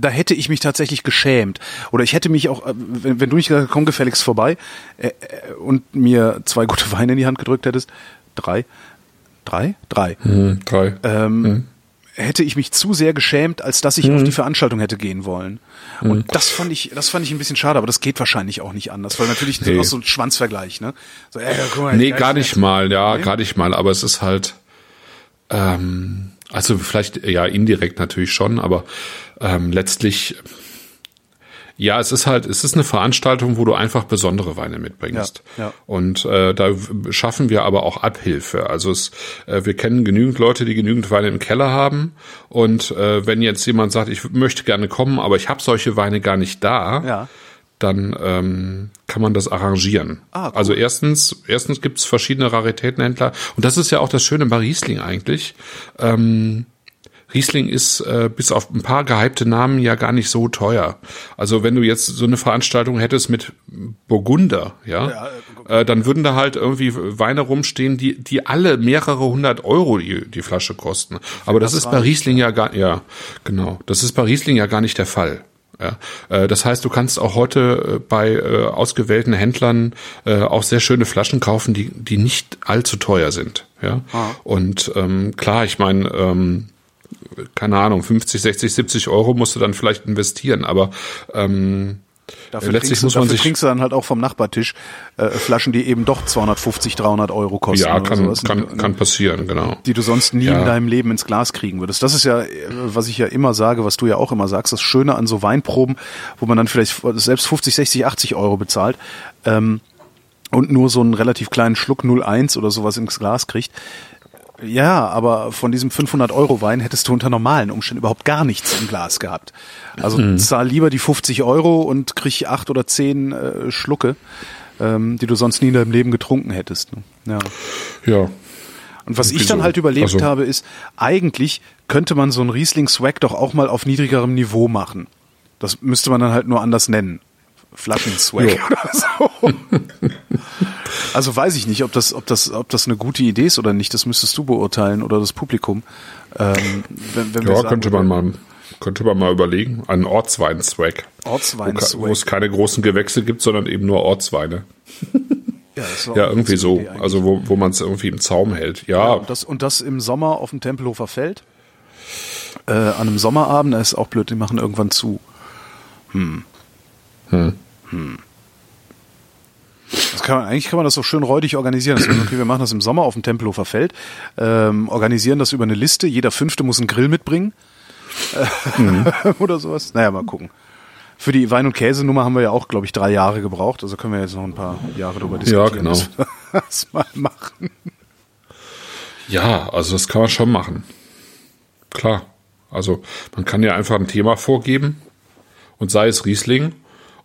da hätte ich mich tatsächlich geschämt. Oder ich hätte mich auch, äh, wenn, wenn du nicht gesagt komm gefälligst vorbei äh, äh, und mir zwei gute Weine in die Hand gedrückt hättest, drei, drei, drei, mhm, drei. Ähm, mhm hätte ich mich zu sehr geschämt, als dass ich mhm. auf die Veranstaltung hätte gehen wollen. Und mhm. das fand ich, das fand ich ein bisschen schade, aber das geht wahrscheinlich auch nicht anders, weil natürlich nee. auch so ein Schwanzvergleich, ne? So, ey, guck mal, nee, gar nicht mal, ja, nee? gar nicht mal, aber es ist halt, ähm, also vielleicht ja indirekt natürlich schon, aber ähm, letztlich ja, es ist halt, es ist eine Veranstaltung, wo du einfach besondere Weine mitbringst. Ja, ja. Und äh, da schaffen wir aber auch Abhilfe. Also es, äh, wir kennen genügend Leute, die genügend Weine im Keller haben. Und äh, wenn jetzt jemand sagt, ich möchte gerne kommen, aber ich habe solche Weine gar nicht da, ja. dann ähm, kann man das arrangieren. Ah, cool. Also erstens, erstens gibt's verschiedene Raritätenhändler. Und das ist ja auch das Schöne bei Riesling eigentlich. Ähm, Riesling ist äh, bis auf ein paar gehypte Namen ja gar nicht so teuer. Also wenn du jetzt so eine Veranstaltung hättest mit Burgunder, ja, ja äh, dann würden da halt irgendwie Weine rumstehen, die die alle mehrere hundert Euro die, die Flasche kosten. Aber das, das ist bei Riesling ja gar ja genau. Das ist bei Riesling ja gar nicht der Fall. Ja, äh, das heißt, du kannst auch heute äh, bei äh, ausgewählten Händlern auch sehr schöne Flaschen kaufen, die die nicht allzu teuer sind. Ja, ah. und ähm, klar, ich meine, ähm, keine Ahnung, 50, 60, 70 Euro musst du dann vielleicht investieren, aber ähm, Dafür, letztlich muss man dafür sich trinkst du dann halt auch vom Nachbartisch äh, Flaschen, die eben doch 250, 300 Euro kosten. Ja, kann, kann, kann passieren, genau. Die du sonst nie ja. in deinem Leben ins Glas kriegen würdest. Das ist ja, was ich ja immer sage, was du ja auch immer sagst, das Schöne an so Weinproben, wo man dann vielleicht selbst 50, 60, 80 Euro bezahlt ähm, und nur so einen relativ kleinen Schluck 01 oder sowas ins Glas kriegt. Ja, aber von diesem 500 Euro Wein hättest du unter normalen Umständen überhaupt gar nichts im Glas gehabt. Also mhm. zahl lieber die 50 Euro und krieg acht oder zehn äh, Schlucke, ähm, die du sonst nie in deinem Leben getrunken hättest. Ne? Ja. Ja. Und was ich dann halt überlegt also. habe, ist, eigentlich könnte man so ein Riesling-Swag doch auch mal auf niedrigerem Niveau machen. Das müsste man dann halt nur anders nennen. Flaschenswag oder so. also weiß ich nicht, ob das, ob das, ob das eine gute Idee ist oder nicht. Das müsstest du beurteilen oder das Publikum. Ähm, wenn, wenn ja, könnte man mal, könnte man mal überlegen. Ein Ortswein-Swag. Ortswein-Swag. Wo, wo es keine großen Gewächse gibt, sondern eben nur Ortsweine. Ja, ja irgendwie so. Also wo, wo man es irgendwie im Zaum hält. Ja. ja und, das, und das im Sommer auf dem Tempelhofer Feld. Äh, an einem Sommerabend, da ist auch blöd, die machen irgendwann zu. Hm. Hm. Hm. Kann man, eigentlich kann man das so schön räudig organisieren. Das okay, wir machen das im Sommer auf dem Tempelhofer Feld, ähm, organisieren das über eine Liste. Jeder Fünfte muss einen Grill mitbringen mhm. oder sowas. Naja, mal gucken. Für die Wein- und Käsenummer haben wir ja auch, glaube ich, drei Jahre gebraucht. Also können wir jetzt noch ein paar Jahre darüber diskutieren. Ja, genau. das mal machen. Ja, also das kann man schon machen. Klar. Also man kann ja einfach ein Thema vorgeben und sei es Riesling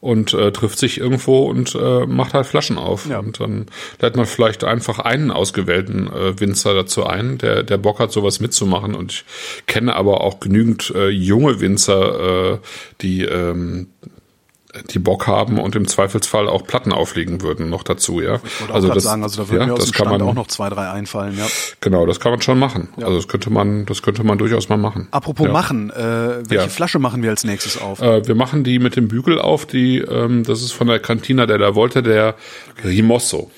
und äh, trifft sich irgendwo und äh, macht halt Flaschen auf. Ja. Und dann lädt man vielleicht einfach einen ausgewählten äh, Winzer dazu ein, der, der Bock hat, sowas mitzumachen. Und ich kenne aber auch genügend äh, junge Winzer, äh, die ähm, die Bock haben und im Zweifelsfall auch Platten auflegen würden noch dazu, ja. Also das, sagen, also da würden ja, mir aus dem Stand man, auch noch zwei, drei einfallen, ja. Genau, das kann man schon machen. Ja. Also das könnte man, das könnte man durchaus mal machen. Apropos ja. machen, äh, welche. Flasche machen wir als nächstes auf? Äh, wir machen die mit dem Bügel auf, die, ähm, das ist von der Cantina der da wollte, der Rimosso.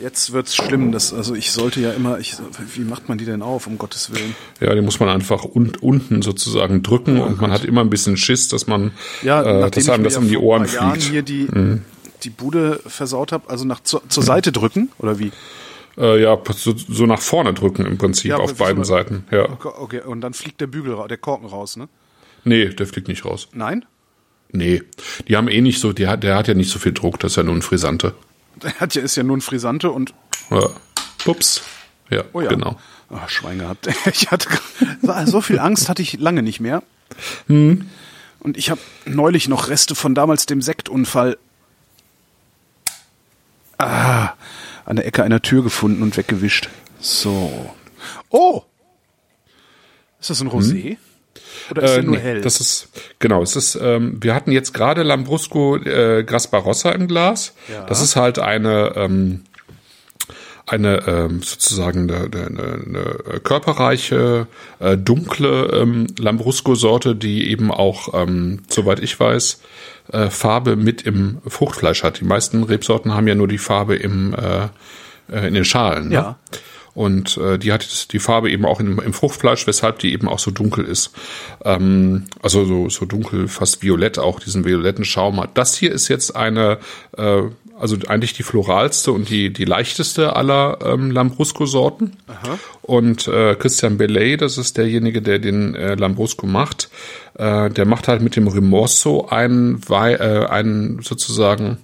Jetzt wird's schlimm. Das, also ich sollte ja immer, ich, wie macht man die denn auf, um Gottes Willen? Ja, die muss man einfach un, unten sozusagen drücken ja, und man hat immer ein bisschen Schiss, dass man, ja, äh, dass einem das in die Ohren fliegt. Jahren hier die, mhm. die Bude versaut habe, also nach zur, zur Seite drücken oder wie? Äh, ja, so, so, nach vorne drücken im Prinzip ja, auf beiden Seiten. Ja. Okay, okay, und dann fliegt der Bügel, der Korken raus, ne? Nee, der fliegt nicht raus. Nein? Nee, die haben eh nicht so, die hat, der hat ja nicht so viel Druck, das ist ja nur ein Frisante. Er hat ja, ist ja nun Frisante und. Ja. Ups. Ja, oh ja, genau. Ach, Schwein gehabt. Ich hatte so viel Angst hatte ich lange nicht mehr. Hm. Und ich habe neulich noch Reste von damals dem Sektunfall ah, an der Ecke einer Tür gefunden und weggewischt. So. Oh! Ist das ein Rosé? Hm? Oder ist Äh, nur nee, hell? Das ist genau. Es ist. Ähm, wir hatten jetzt gerade Lambrusco äh, Grasparossa im Glas. Ja. Das ist halt eine ähm, eine ähm, sozusagen eine, eine, eine körperreiche, äh, dunkle ähm, Lambrusco-Sorte, die eben auch, ähm, soweit ich weiß, äh, Farbe mit im Fruchtfleisch hat. Die meisten Rebsorten haben ja nur die Farbe im äh, äh, in den Schalen. Ne? Ja. Und äh, die hat die Farbe eben auch im, im Fruchtfleisch, weshalb die eben auch so dunkel ist. Ähm, also so, so dunkel, fast violett auch, diesen violetten Schaum hat. Das hier ist jetzt eine, äh, also eigentlich die floralste und die, die leichteste aller ähm, Lambrusco-Sorten. Und äh, Christian Bellet, das ist derjenige, der den äh, Lambrusco macht, äh, der macht halt mit dem Rimorso einen, Wei äh, einen sozusagen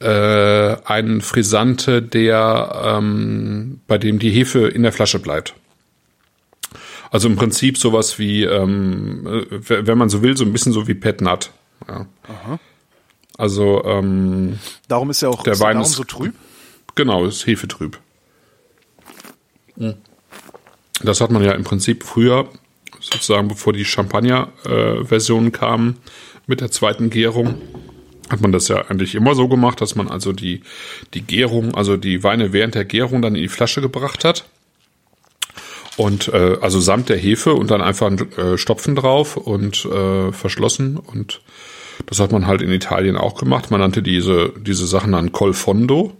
äh, einen Frisante, der ähm, bei dem die Hefe in der Flasche bleibt. Also im Prinzip sowas wie, ähm, äh, wenn man so will, so ein bisschen so wie Pet Nut. Ja. Also ähm, darum ist er auch der ist Wein ist- so trüb. Genau, ist hefetrüb. Das hat man ja im Prinzip früher, sozusagen bevor die Champagner-Versionen kamen, mit der zweiten Gärung, hat man das ja eigentlich immer so gemacht, dass man also die, die Gärung, also die Weine während der Gärung dann in die Flasche gebracht hat. Und äh, also samt der Hefe und dann einfach ein äh, Stopfen drauf und äh, verschlossen. Und das hat man halt in Italien auch gemacht. Man nannte diese, diese Sachen dann Col Fondo.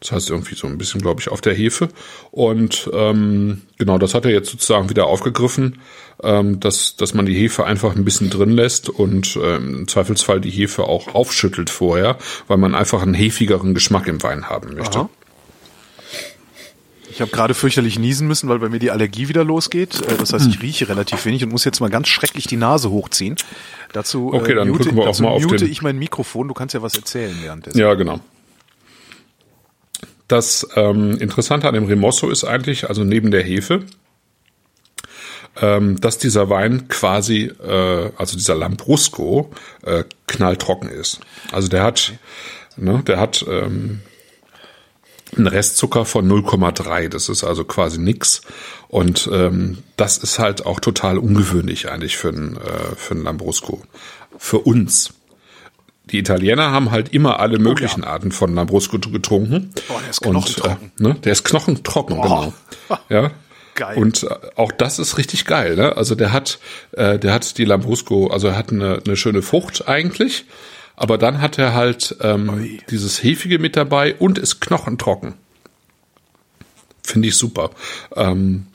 Das heißt irgendwie so ein bisschen, glaube ich, auf der Hefe. Und ähm, genau, das hat er jetzt sozusagen wieder aufgegriffen, ähm, dass, dass man die Hefe einfach ein bisschen drin lässt und ähm, im Zweifelsfall die Hefe auch aufschüttelt vorher, weil man einfach einen hefigeren Geschmack im Wein haben möchte. Aha. Ich habe gerade fürchterlich niesen müssen, weil bei mir die Allergie wieder losgeht. Äh, Das heißt, Hm. ich rieche relativ wenig und muss jetzt mal ganz schrecklich die Nase hochziehen. Dazu, Okay, dann mute, wir auch mal auf mute den- ich mein Mikrofon. Du kannst ja was erzählen währenddessen. Ja, genau. Das ähm, Interessante an dem Remosso ist eigentlich, also neben der Hefe, ähm, dass dieser Wein quasi, äh, also dieser Lambrusco, äh, knalltrocken ist. Also der hat, ne, der hat ähm, einen Restzucker von 0,3. Das ist also quasi nix. Und ähm, das ist halt auch total ungewöhnlich eigentlich für einen, äh, für einen Lambrusco. Für uns. Die Italiener haben halt immer alle möglichen Arten von Lambrusco getrunken. Boah, der ist Und, knochentrocken. Äh, ne, der ist knochentrocken, Boah. genau. Ja. Geil. Und äh, auch das ist richtig geil, ne? Also der hat, äh, der hat die Lambrusco, also er hat eine, eine schöne Frucht eigentlich, aber dann hat er halt ähm, dieses Hefige mit dabei und ist knochentrocken. Finde ich super. Ähm,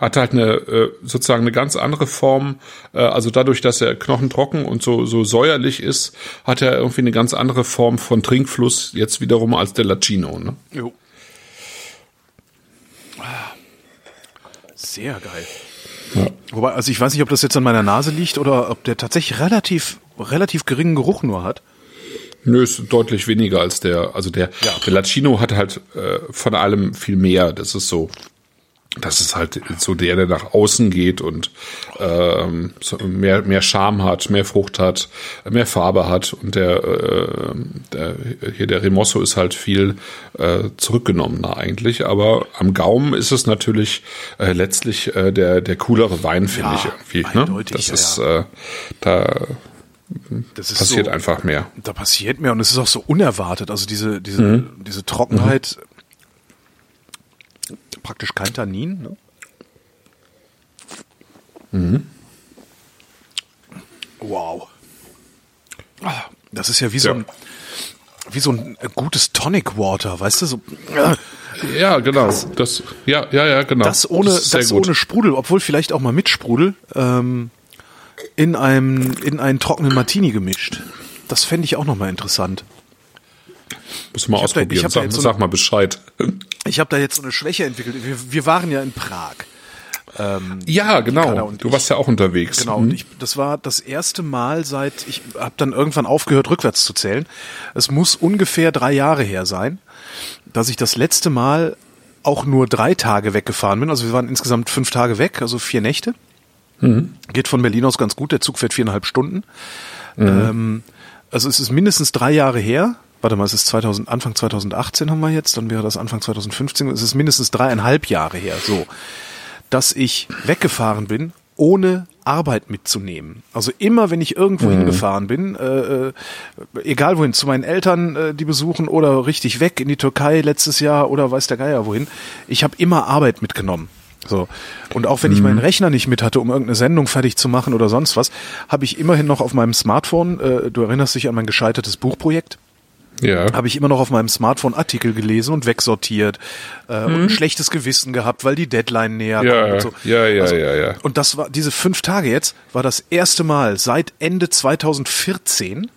hat halt eine äh, sozusagen eine ganz andere Form. Äh, also dadurch, dass er knochentrocken und so so säuerlich ist, hat er irgendwie eine ganz andere Form von Trinkfluss jetzt wiederum als der Lacino. Ne? Jo. Sehr geil. Ja. Wobei, also ich weiß nicht, ob das jetzt an meiner Nase liegt oder ob der tatsächlich relativ, relativ geringen Geruch nur hat. Nö, ist deutlich weniger als der. Also der, Ja. der Lacino hat halt äh, von allem viel mehr. Das ist so. Das ist halt so der, der nach außen geht und ähm, mehr, mehr Charme hat, mehr Frucht hat, mehr Farbe hat. Und der, äh, der hier der Remosso ist halt viel äh, zurückgenommener eigentlich. Aber am Gaumen ist es natürlich äh, letztlich äh, der, der coolere Wein, finde Ja, ich irgendwie. Ne? Das ja, ist. Äh, da Das ist passiert so, einfach mehr. Da passiert mehr und es ist auch so unerwartet. Also diese, diese, Mhm. diese Trockenheit, praktisch kein Tannin. Ne? Mhm. Wow. Das ist ja wie so Ja. ein wie so ein gutes Tonic Water, weißt du, so äh, Ja, genau. Das, ja, ja, ja, genau. das ohne das gut. ohne Sprudel, obwohl vielleicht auch mal mit Sprudel ähm, in einem in einen trockenen Martini gemischt. Das fände ich auch noch mal interessant. Muss mal Ich ausprobieren. da sag, so sag mal Bescheid. Ich habe da jetzt so eine Schwäche entwickelt. Wir, wir waren ja in Prag. Ähm, Ja, genau. Du warst ja auch unterwegs. Genau, Mhm. und ich, das war das erste Mal seit, ich habe dann irgendwann aufgehört, rückwärts zu zählen. Es muss ungefähr drei Jahre her sein, dass ich das letzte Mal auch nur drei Tage weggefahren bin. Also wir waren insgesamt fünf Tage weg, also vier Nächte. Geht von Berlin aus ganz gut, der Zug fährt viereinhalb Stunden. Ähm, also es ist mindestens drei Jahre her. Warte mal, es ist 2000, Anfang 2018 haben wir jetzt, dann wäre das Anfang 2015. Es ist mindestens dreieinhalb Jahre her, so, dass ich weggefahren bin, ohne Arbeit mitzunehmen. Also immer, wenn ich irgendwo Mhm. hingefahren bin, äh, äh, egal wohin, zu meinen Eltern, äh, die besuchen oder richtig weg in die Türkei letztes Jahr oder weiß der Geier wohin, ich habe immer Arbeit mitgenommen. So. Und auch wenn ich Mhm. meinen Rechner nicht mit hatte, um irgendeine Sendung fertig zu machen oder sonst was, habe ich immerhin noch auf meinem Smartphone, äh, du erinnerst dich an mein gescheitertes Buchprojekt, Ja. habe ich immer noch auf meinem Smartphone Artikel gelesen und wegsortiert äh, und ein schlechtes Gewissen gehabt, weil die Deadline näher Mhm. Ja, kommt und so. ja, ja, Also, ja, ja. Und das war diese fünf Tage jetzt war das erste Mal seit Ende 2014,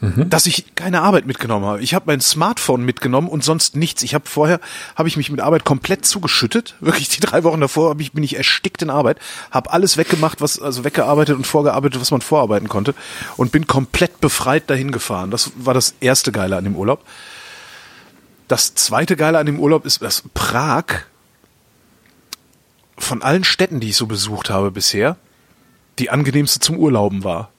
Mhm. dass ich keine Arbeit mitgenommen habe. Ich habe mein Smartphone mitgenommen und sonst nichts. Ich habe vorher habe ich mich mit Arbeit komplett zugeschüttet. Wirklich die drei Wochen davor ich, bin ich erstickt in Arbeit, habe alles weggemacht, was also weggearbeitet und vorgearbeitet, was man vorarbeiten konnte und bin komplett befreit dahin gefahren. Das war das erste Geile an dem Urlaub. Das zweite Geile an dem Urlaub ist, dass Prag von allen Städten, die ich so besucht habe bisher, die angenehmste zum Urlauben war.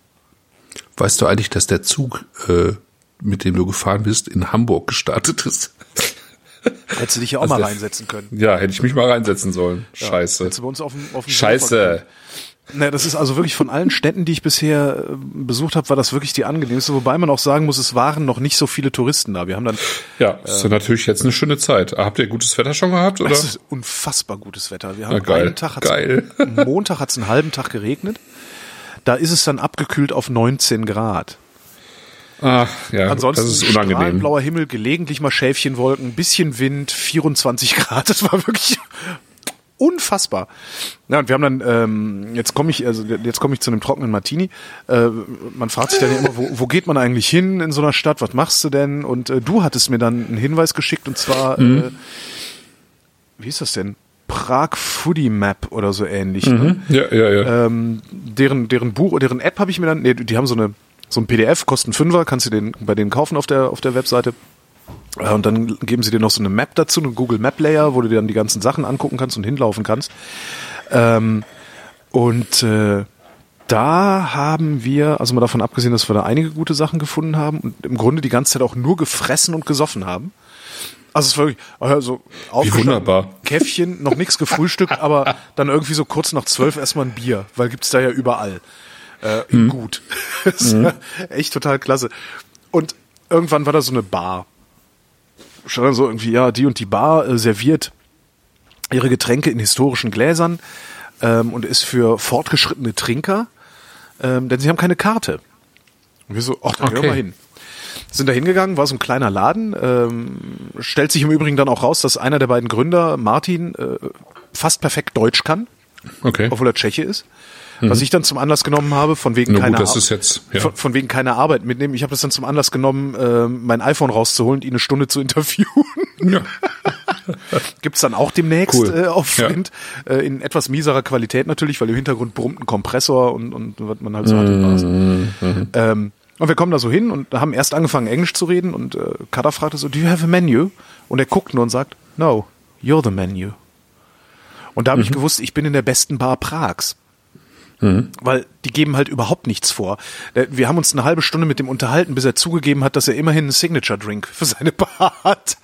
Weißt du eigentlich, dass der Zug, äh, mit dem du gefahren bist, in Hamburg gestartet ist? Hättest du dich ja auch Also mal der- reinsetzen können. Ja, hätte ich mich mal reinsetzen sollen. Scheiße. Hättest du bei uns auf dem, auf dem Scheiße. Ne, das ist also wirklich von allen Städten, die ich bisher äh, besucht habe, war das wirklich die angenehmste. Wobei man auch sagen muss, es waren noch nicht so viele Touristen da. Wir haben dann, Ja, ist ja natürlich jetzt eine schöne Zeit. Habt ihr gutes Wetter schon gehabt, oder? es ist unfassbar gutes Wetter. Wir haben Na, geil. einen Tag, Geil. Montag hat es einen halben Tag geregnet. Da ist es dann abgekühlt auf 19 Grad. Ach, ja, Ansonsten das ist unangenehm. blauer Himmel, gelegentlich mal Schäfchenwolken, ein bisschen Wind, 24 Grad. Das war wirklich unfassbar. Ja, und wir haben dann, ähm, jetzt komme ich, also jetzt komme ich zu einem trockenen Martini. Äh, man fragt sich dann ja immer, wo, wo geht man eigentlich hin in so einer Stadt? Was machst du denn? Und äh, du hattest mir dann einen Hinweis geschickt und zwar, Mhm. äh, wie ist das denn? Prag Foodie Map oder so ähnlich. Ne? Ja, ja, ja. ähm, deren, deren Buch oder deren App habe ich mir dann, nee, die haben so eine so ein PDF, kosten Fünfer, kannst du den bei denen kaufen auf der auf der Webseite. Äh, Und dann geben sie dir noch so eine Map dazu, einen Google Map Layer, wo du dir dann die ganzen Sachen angucken kannst und hinlaufen kannst. Ähm, und äh, da haben wir, also mal davon abgesehen, dass wir da einige gute Sachen gefunden haben und im Grunde die ganze Zeit auch nur gefressen und gesoffen haben. Also es ist wirklich, also aufgestanden, wunderbar. Käffchen, noch nichts gefrühstückt, aber dann irgendwie so kurz nach zwölf erstmal ein Bier, weil gibt's da ja überall. Äh, Mhm. Gut. Ist echt total klasse. Und irgendwann war da so eine Bar. Stand dann so irgendwie, ja, die und die Bar äh, serviert ihre Getränke in historischen Gläsern ähm, und ist für fortgeschrittene Trinker, ähm, denn sie haben keine Karte. Und wir so, ach, dann gehen wir Okay. mal hin. Sind da hingegangen, war so ein kleiner Laden. Ähm, stellt sich im Übrigen dann auch raus, dass einer der beiden Gründer, Martin, äh, fast perfekt Deutsch kann, Okay. obwohl er Tscheche ist. Was ich dann zum Anlass genommen habe, von wegen Mhm. Na gut, keiner das Ar- jetzt, ja. von, von wegen keiner Arbeit mitnehmen. Ich habe das dann zum Anlass genommen, äh, mein iPhone rauszuholen, ihn eine Stunde zu interviewen. Ja. Gibt's dann auch demnächst Cool. äh, auf Ja. Flint. Äh, in etwas mieserer Qualität natürlich, weil im Hintergrund brummt ein Kompressor und, und was man halt so hat. im Basen. Ähm, und wir kommen da so hin und haben erst angefangen, Englisch zu reden und äh, Kada fragte so, do you have a menu? Und er guckt nur und sagt, no, you're the menu. Und da habe ich gewusst, ich bin in der besten Bar Prags. Weil die geben halt überhaupt nichts vor. Der- Wir haben uns eine halbe Stunde mit dem unterhalten, bis er zugegeben hat, dass er immerhin einen Signature-Drink für seine Bar hat.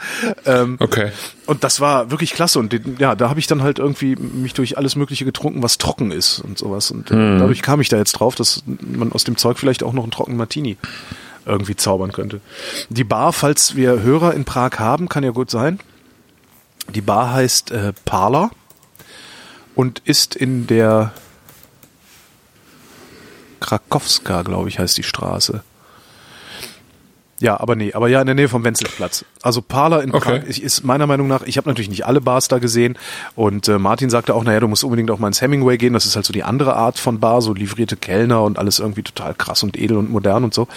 Ähm, Okay. und das war wirklich klasse. Und den, ja, da habe ich dann halt irgendwie mich durch alles Mögliche getrunken, was trocken ist und sowas. Und äh, dadurch kam ich da jetzt drauf, dass man aus dem Zeug vielleicht auch noch einen trockenen Martini irgendwie zaubern könnte. Die Bar, falls wir Hörer in Prag haben, kann ja gut sein. Die Bar heißt äh, Parler und ist in der Krakowska, glaube ich, heißt die Straße. Ja, aber nee, aber ja in der Nähe vom Wenzelsplatz. Also Parler in Okay. Prag ist, meiner Meinung nach, ich habe natürlich nicht alle Bars da gesehen und äh, Martin sagte auch, naja, du musst unbedingt auch mal ins Hemingway gehen, das ist halt so die andere Art von Bar, so livrierte Kellner und alles irgendwie total krass und edel und modern und so.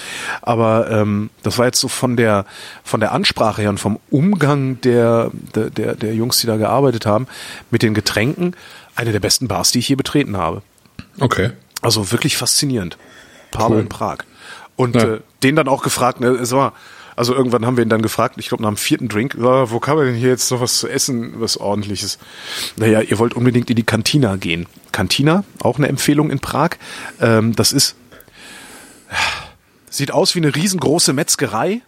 Aber ähm, das war jetzt so von der von der Ansprache her und vom Umgang der, der, der, der Jungs, die da gearbeitet haben, mit den Getränken, eine der besten Bars, die ich je betreten habe. Okay. Also wirklich faszinierend. Parler Cool. in Prag. Und Ja. äh, den dann auch gefragt, ne, es war, also irgendwann haben wir ihn dann gefragt, ich glaube nach dem vierten Drink, wo kann man denn hier jetzt noch was zu essen, was ordentliches? Naja, ihr wollt unbedingt in die Cantina gehen. Cantina, auch eine Empfehlung in Prag. Ähm, das ist, sieht aus wie eine riesengroße Metzgerei.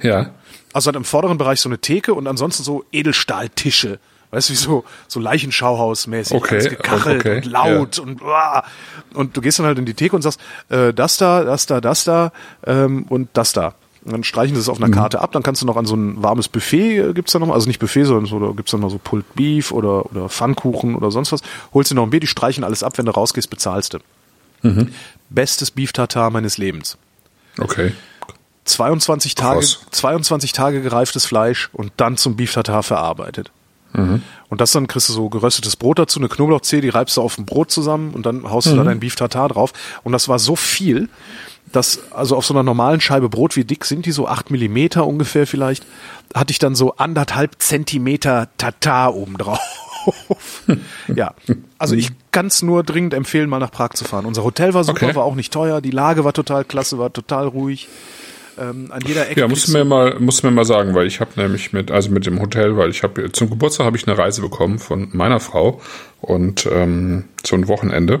Ja. Also hat im vorderen Bereich so eine Theke und ansonsten so Edelstahltische Weißt du, wie so, so Leichenschauhausmäßig, Okay, alles gekachelt okay, und laut und uah. und du gehst dann halt in die Theke und sagst, äh, das da, das da, das da ähm, und das da. Und dann streichen sie es auf einer Karte ab, dann kannst du noch an so ein warmes Buffet, äh, gibt's da noch mal, also nicht Buffet, sondern so, da gibt's dann noch so Pulled Beef oder, oder Pfannkuchen oder sonst was. Holst dir noch ein Bier, die streichen alles ab, wenn du rausgehst, bezahlst du. Bestes Beef Tartar meines Lebens. Okay. 22 Tage, Krass. 22 Tage gereiftes Fleisch und dann zum Beef Tartar verarbeitet. Und das dann kriegst du so geröstetes Brot dazu, eine Knoblauchzehe, die reibst du auf dem Brot zusammen und dann haust du da dein Beef Tartar drauf. Und das war so viel, dass, also auf so einer normalen Scheibe Brot, wie dick sind die, so acht Millimeter ungefähr vielleicht, hatte ich dann so anderthalb Zentimeter Tartar oben drauf. ja, also ich kann es nur dringend empfehlen, mal nach Prag zu fahren. Unser Hotel war super, Okay. war auch nicht teuer, die Lage war total klasse, war total ruhig. Ähm, an jeder Ecke. Ja, musst du mir mal, musst du mir mal sagen, weil ich habe nämlich mit, also mit dem Hotel, weil ich habe zum Geburtstag habe ich eine Reise bekommen von meiner Frau und ähm, so ein Wochenende.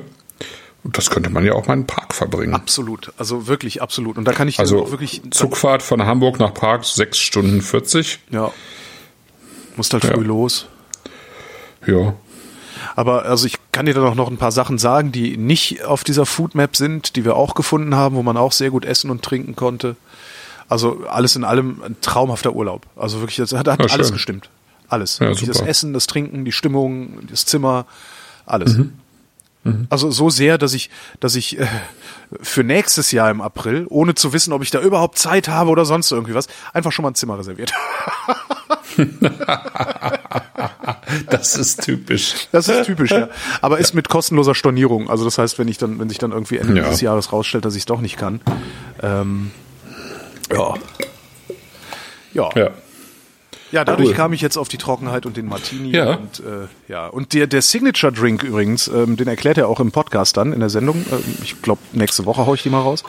Und das könnte man ja auch mal in Prag verbringen. Absolut, also wirklich absolut. Und da kann ich Also auch wirklich Zugfahrt von Hamburg nach Prag sechs Stunden 40. ja, musst halt früh los. Ja. Aber also ich kann dir dann auch noch ein paar Sachen sagen, die nicht auf dieser Foodmap sind, die wir auch gefunden haben, wo man auch sehr gut essen und trinken konnte. Also alles in allem ein traumhafter Urlaub. Also wirklich, das hat, hat Ja, alles schön. gestimmt. Alles. Ja, das. Essen, das Trinken, die Stimmung, das Zimmer, alles. Mhm. Also so sehr, dass ich, dass ich äh, für nächstes Jahr im April, ohne zu wissen, ob ich da überhaupt Zeit habe oder sonst irgendwie was, einfach schon mal ein Zimmer reserviert. Das ist typisch. Das ist typisch, ja. Aber ist mit kostenloser Stornierung. Also das heißt, wenn ich dann, wenn sich dann irgendwie Ende Ja. des Jahres rausstellt, dass ich es doch nicht kann. Ähm, ja. Ja. Ja. Ja, dadurch Cool. kam ich jetzt auf die Trockenheit und den Martini. Ja. Und, äh, ja. und der, der Signature Drink übrigens, ähm, den erklärt er auch im Podcast dann in der Sendung. Ähm, ich glaube, nächste Woche hau ich die mal raus.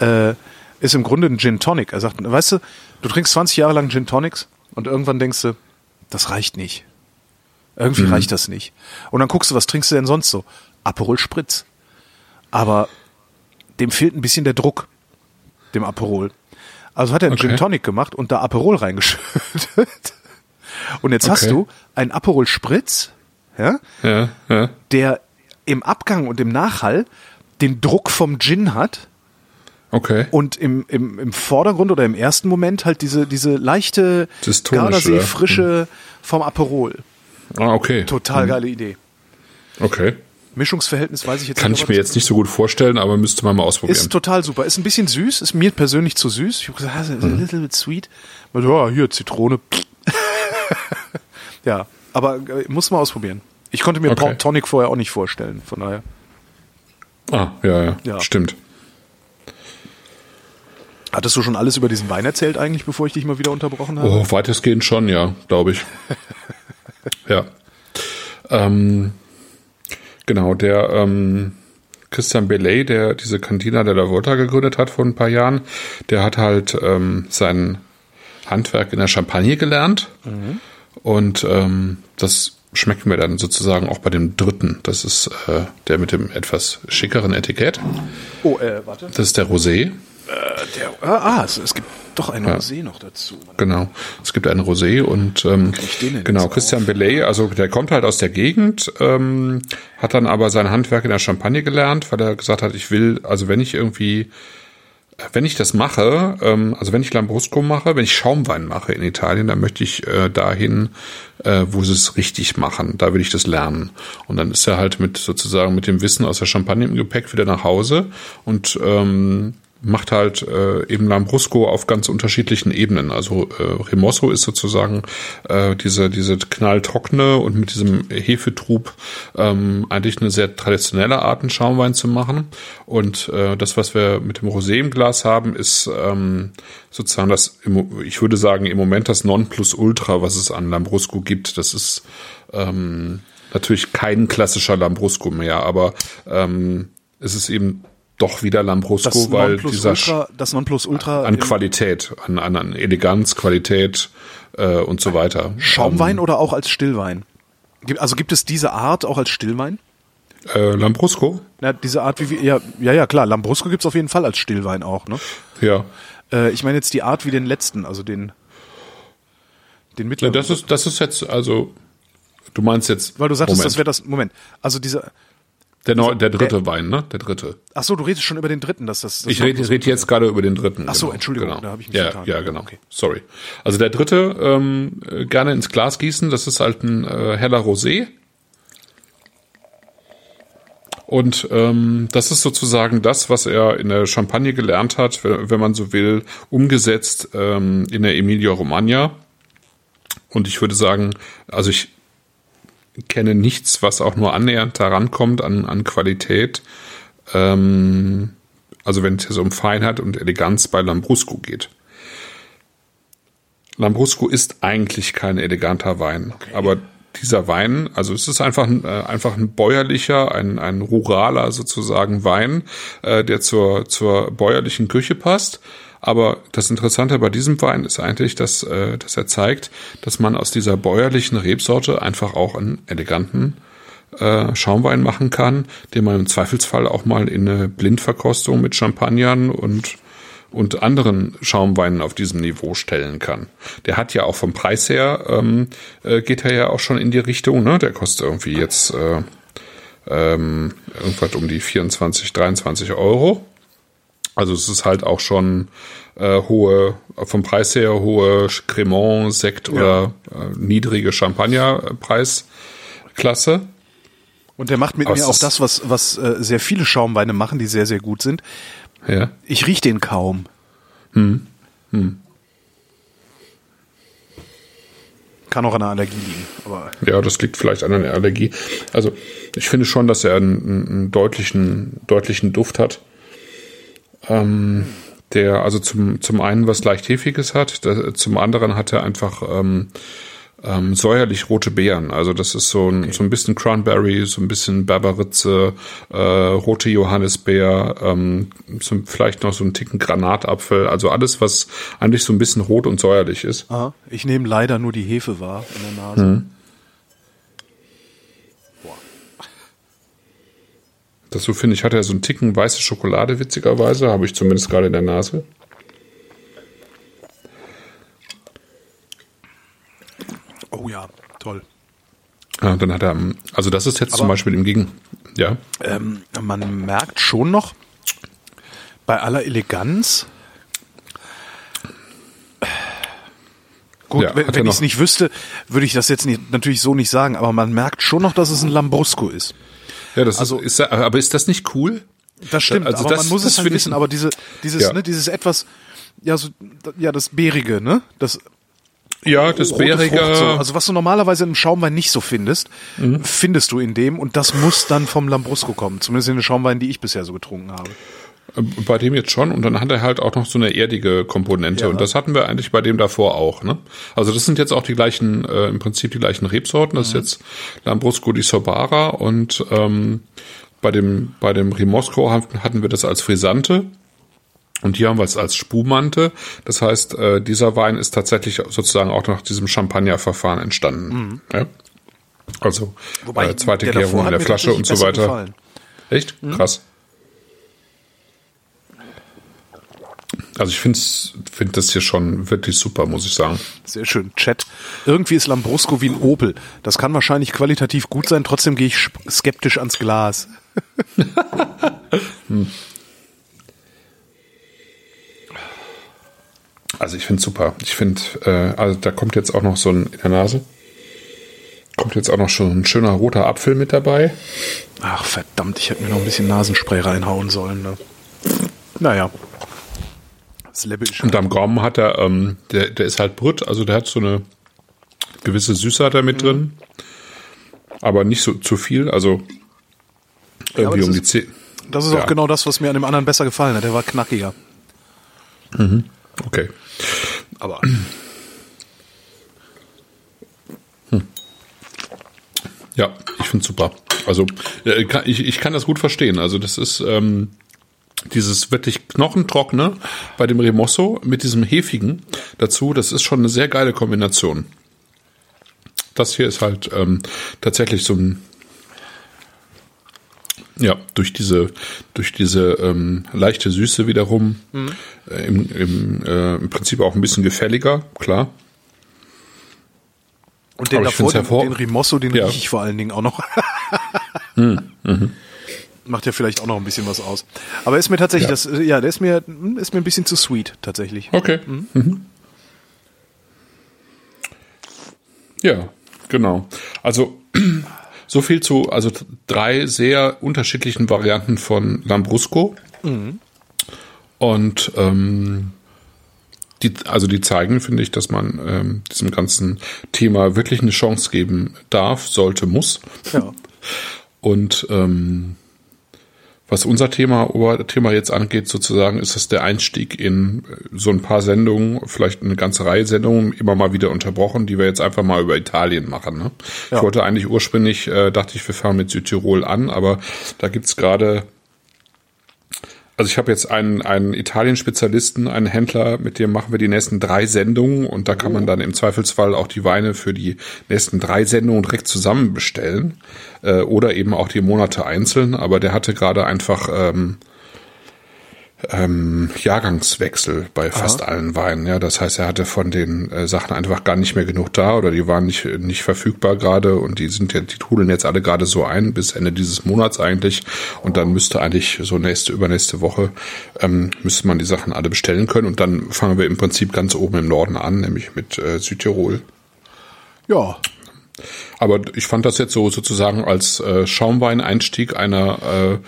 Äh, ist im Grunde ein Gin Tonic. Er sagt, weißt du, du trinkst 20 Jahre lang Gin Tonics und irgendwann denkst du, das reicht nicht. Irgendwie Mhm. reicht das nicht. Und dann guckst du, was trinkst du denn sonst so? Aperol Spritz. Aber dem fehlt ein bisschen der Druck, dem Aperol. Also hat er einen Okay. Gin Tonic gemacht und da Aperol reingeschüttet. Und jetzt hast Okay. du einen Aperol Spritz, ja, Ja, ja. der im Abgang und im Nachhall den Druck vom Gin hat Okay. und im, im, im Vordergrund oder im ersten Moment halt diese, diese leichte Gardasee-Frische vom Aperol. Ah, okay. Total geile Idee. Okay. Mischungsverhältnis weiß ich jetzt Kann nicht. ich aber mir jetzt nicht so gut vorstellen, aber müsste man mal ausprobieren. Ist total super. Ist ein bisschen süß, ist mir persönlich zu süß. Ich habe gesagt, ah, ist Mhm. a little bit sweet. Aber ja, hier Zitrone. ja, aber äh, muss mal ausprobieren. Ich konnte mir Okay. Tonic vorher auch nicht vorstellen, von daher. ah, ja, ja, Ja. Stimmt. Hattest du schon alles über diesen Wein erzählt eigentlich, bevor ich dich mal wieder unterbrochen habe? Oh, weitestgehend schon, ja, glaube ich. ja. Ähm, genau, der ähm, Christian Belay, der diese Cantina de la Volta gegründet hat vor ein paar Jahren, der hat halt ähm, sein Handwerk in der Champagne gelernt. Und ähm, das schmeckt mir dann sozusagen auch bei dem dritten. Das ist äh, der mit dem etwas schickeren Etikett. Oh, äh, warte. Das ist der Rosé. Der, ah, ah es, es gibt doch eine Rosé noch dazu. Genau. Es gibt einen Rosé und ähm, genau Christian Belay, also der kommt halt aus der Gegend, ähm, hat dann aber sein Handwerk in der Champagne gelernt, weil er gesagt hat, ich will, also wenn ich irgendwie, wenn ich das mache, ähm, also wenn ich Lambrusco mache, wenn ich Schaumwein mache in Italien, dann möchte ich äh, dahin, äh, wo sie es richtig machen. Da will ich das lernen. Und dann ist er halt mit sozusagen mit dem Wissen aus der Champagne im Gepäck wieder nach Hause und ähm, macht halt äh, eben Lambrusco auf ganz unterschiedlichen Ebenen. Also äh, Remosso ist sozusagen äh, diese diese knalltrockene und mit diesem Hefetrub ähm, eigentlich eine sehr traditionelle Art, einen Schaumwein zu machen. Und äh, das, was wir mit dem Rosé im Glas haben, ist ähm, sozusagen das, ich würde sagen, im Moment das Nonplusultra, was es an Lambrusco gibt. Das ist ähm, natürlich kein klassischer Lambrusco mehr, aber ähm, es ist eben doch wieder Lambrusco, Das weil dieser Nonplusultra, das Nonplusultra an Qualität, an, an, an Eleganz, Qualität äh, und so weiter. Schaumwein oder auch als Stillwein? Gibt- Also gibt es diese Art auch als Stillwein? Äh, Lambrusco? Na, diese Art, wie wir, ja, ja, ja, klar, Lambrusco gibt's auf jeden Fall als Stillwein auch, ne? Ja. Äh, ich meine jetzt die Art wie den letzten, also den, den mittleren. Das ist, das ist jetzt, also, Du meinst jetzt. Weil du sagtest, Moment. das wäre das. Moment. Also dieser. Der, neu, der dritte Wein, ne? Der dritte. Ach so, du redest schon über den dritten, dass das. das Ich rede red jetzt gerade über den dritten. Ach so, genau, Entschuldigung, genau. da habe ich mich ja, vertan. Ja, genau. Okay. Sorry. Also der dritte ähm, äh, gerne ins Glas gießen. Das ist halt ein äh, heller Rosé. Und ähm, das ist sozusagen das, was er in der Champagne gelernt hat, wenn wenn man so will, umgesetzt ähm, in der Emilia Romagna. Und ich würde sagen, also ich kenne nichts, was auch nur annähernd daran kommt an, an Qualität. Ähm, also wenn es hier so um Feinheit und Eleganz bei Lambrusco geht. Lambrusco ist eigentlich kein eleganter Wein, aber dieser Wein, also es ist einfach ein, äh, einfach ein bäuerlicher, ein, ein ruraler sozusagen Wein, äh, der zur, zur bäuerlichen Küche passt. Aber das Interessante bei diesem Wein ist eigentlich, dass, äh, dass er zeigt, dass man aus dieser bäuerlichen Rebsorte einfach auch einen eleganten äh, Schaumwein machen kann, den man im Zweifelsfall auch mal in eine Blindverkostung mit Champagnern und und anderen Schaumweinen auf diesem Niveau stellen kann. Der hat ja auch vom Preis her, ähm, äh, geht er ja auch schon in die Richtung, ne? Der kostet irgendwie jetzt äh, ähm, irgendwas um die 24, 23 Euro. Also es ist halt auch schon äh, hohe, vom Preis her hohe Cremant, Sekt oder äh, niedrige Champagnerpreisklasse. Und der macht mit Aber mir auch das, was, was äh, sehr viele Schaumweine machen, die sehr, sehr gut sind. Ja. Ich riech den kaum. Kann auch an einer Allergie liegen. Aber Ja, das liegt vielleicht an einer Allergie. Also ich finde schon, dass er einen, einen- einen deutlichen, deutlichen Duft hat. Ähm, der also zum, zum einen was leicht Hefiges hat, da, zum anderen hat er einfach ähm, ähm, säuerlich rote Beeren. Also das ist so ein, so ein bisschen Cranberry, so ein bisschen Berberitze, äh, rote Johannisbeer, ähm, so, vielleicht noch so ein Ticken Granatapfel. Also alles, was eigentlich so ein bisschen rot und säuerlich ist. aha, ich nehme leider nur die Hefe wahr in der Nase. Dazu finde ich, hat er so einen Ticken weiße Schokolade, witzigerweise, habe ich zumindest gerade in der Nase. Oh ja, toll. Ja, dann hat er, ähm, also das ist jetzt zum Beispiel im Gegen, ja, Ähm, man merkt schon noch bei aller Eleganz. Gut, Ja, wenn, wenn ich es nicht wüsste, würde ich das jetzt nicht, natürlich so nicht sagen, aber man merkt schon noch, dass es ein Lambrusco ist. Ja, das Also- ist, ist, aber ist das nicht cool? Das stimmt, Also aber das- man muss es halt wissen, aber diese, dieses, Ja. ne, dieses etwas, ja, so, ja, das Bärige, ne, das Ja, das Bärige, so. also was du normalerweise im Schaumwein nicht so findest, Mhm. findest du in dem und das muss dann vom Lambrusco kommen, zumindest in den Schaumweinen, die ich bisher so getrunken habe. Bei dem jetzt schon, und dann hat er halt auch noch so eine erdige Komponente. Ja. Und das hatten wir eigentlich bei dem davor auch. Ne? Also das sind jetzt auch die gleichen, äh, im Prinzip die gleichen Rebsorten. Das ist jetzt Lambrusco di Sobara und ähm, bei dem, bei dem Rimosco hatten wir das als Frisante. Und hier haben wir es als Spumante. Das heißt, äh, dieser Wein ist tatsächlich sozusagen auch nach diesem Champagnerverfahren entstanden. Ja? Also äh, zweite Gärung in der Flasche und so weiter. gefallen. Echt? Krass. Also ich finde find das hier schon wirklich super, muss ich sagen. Sehr schön. Chat. Irgendwie ist Lambrusco wie ein Opel. Das kann wahrscheinlich qualitativ gut sein, trotzdem gehe ich skeptisch ans Glas. Also ich finde super. Ich finde, äh, also da kommt jetzt auch noch so ein in der Nase. Kommt jetzt auch noch schon ein schöner roter Apfel mit dabei. Ach verdammt, ich hätte mir noch ein bisschen Nasenspray reinhauen sollen. Ne? Naja. Das Level ist. Und am Gaumen hat er, ähm, der, der ist halt brütt, also der hat so eine gewisse Süße hat er mit drin. Aber nicht so zu viel, also irgendwie das um die ist- Zeh. Das ist Ja. auch genau das, was mir an dem anderen besser gefallen hat. Der war knackiger. Okay. Aber Ja, ich finde super. Also äh, ich, ich kann das gut verstehen. Also das ist ähm, dieses wirklich knochentrockene bei dem Remosso mit diesem hefigen dazu. Das ist schon eine sehr geile Kombination. Das hier ist halt ähm, tatsächlich so ein ja, durch diese, durch diese ähm, leichte Süße wiederum äh, im, im, äh, im Prinzip auch ein bisschen gefälliger, klar. Und den Aber davor, den, den Rimosso, den Ja. rieche ich vor allen Dingen auch noch. Macht ja vielleicht auch noch ein bisschen was aus. Aber ist mir tatsächlich, Ja. das, äh, ja, der ist mir, ist mir ein bisschen zu sweet, tatsächlich. Okay. Mhm. Ja, genau. Also so viel zu also drei sehr unterschiedlichen Varianten von Lambrusco. Und ähm, die, also die zeigen, finde ich, dass man ähm, diesem ganzen Thema wirklich eine Chance geben darf, sollte, muss. Ja. Und ähm, was unser Thema, Oberthema jetzt angeht, sozusagen, ist es der Einstieg in äh, so ein paar Sendungen, vielleicht eine ganze Reihe Sendungen, immer mal wieder unterbrochen, die wir jetzt einfach mal über Italien machen. Ne? Ja. Ich wollte eigentlich ursprünglich, äh, dachte ich, wir fangen mit Südtirol an, aber da gibt's gerade also ich habe jetzt einen, einen Italien-Spezialisten, einen Händler, mit dem machen wir die nächsten drei Sendungen und da kann man dann im Zweifelsfall auch die Weine für die nächsten drei Sendungen direkt zusammen bestellen äh, oder eben auch die Monate einzeln. Aber der hatte gerade einfach ähm, ähm, Jahrgangswechsel bei fast allen Weinen. Ja, das heißt, er hatte von den äh, Sachen einfach gar nicht mehr genug da oder die waren nicht nicht verfügbar gerade und die sind ja die trudeln jetzt alle gerade so ein bis Ende dieses Monats eigentlich und dann müsste eigentlich so nächste übernächste Woche ähm, müsste man die Sachen alle bestellen können und dann fangen wir im Prinzip ganz oben im Norden an, nämlich mit äh, Südtirol. Ja. Aber ich fand das jetzt so sozusagen als äh, Schaumweineinstieg einer äh,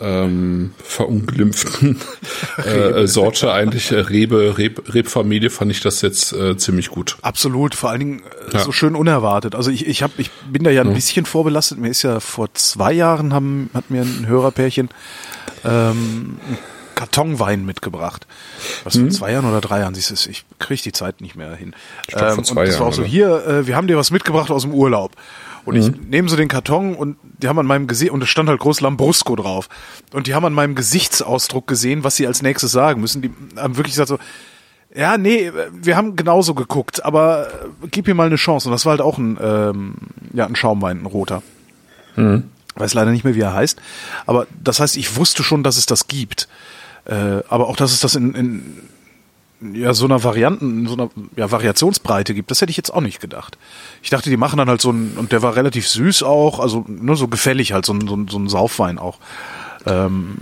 ähm, verunglimpften äh, Sorte eigentlich äh, Rebe, Reb, Rebfamilie fand ich das jetzt äh, ziemlich gut. Absolut, vor allen Dingen äh, Ja. so schön unerwartet. Also ich, ich, hab, ich bin da ja ein bisschen vorbelastet. Mir ist ja vor zwei Jahren haben, hat mir ein Hörerpärchen ähm, Kartonwein mitgebracht. Was vor zwei Jahren oder drei Jahren, siehst du, ich kriege die Zeit nicht mehr hin. Mhm. glaub, vor und zwei das war auch so, hier, äh, wir haben dir was mitgebracht aus dem Urlaub. Und ich Mhm. nehme so den Karton und die haben an meinem Gesicht, und es stand halt groß Lambrusco drauf. Und die haben an meinem Gesichtsausdruck gesehen, was sie als nächstes sagen müssen. Die haben wirklich gesagt so, ja, nee, wir haben genauso geguckt, aber äh, gib ihm mal eine Chance. Und das war halt auch ein, ähm, ja, ein Schaumwein, ein roter. Weiß leider nicht mehr, wie er heißt. Aber das heißt, ich wusste schon, dass es das gibt. Äh, aber auch, dass es das in, in ja, so einer Varianten, so einer ja, Variationsbreite gibt, das hätte ich jetzt auch nicht gedacht. Ich dachte, die machen dann halt so ein, und der war relativ süß auch, also nur so gefällig halt, so ein, so ein, so ein Saufwein auch. Ähm,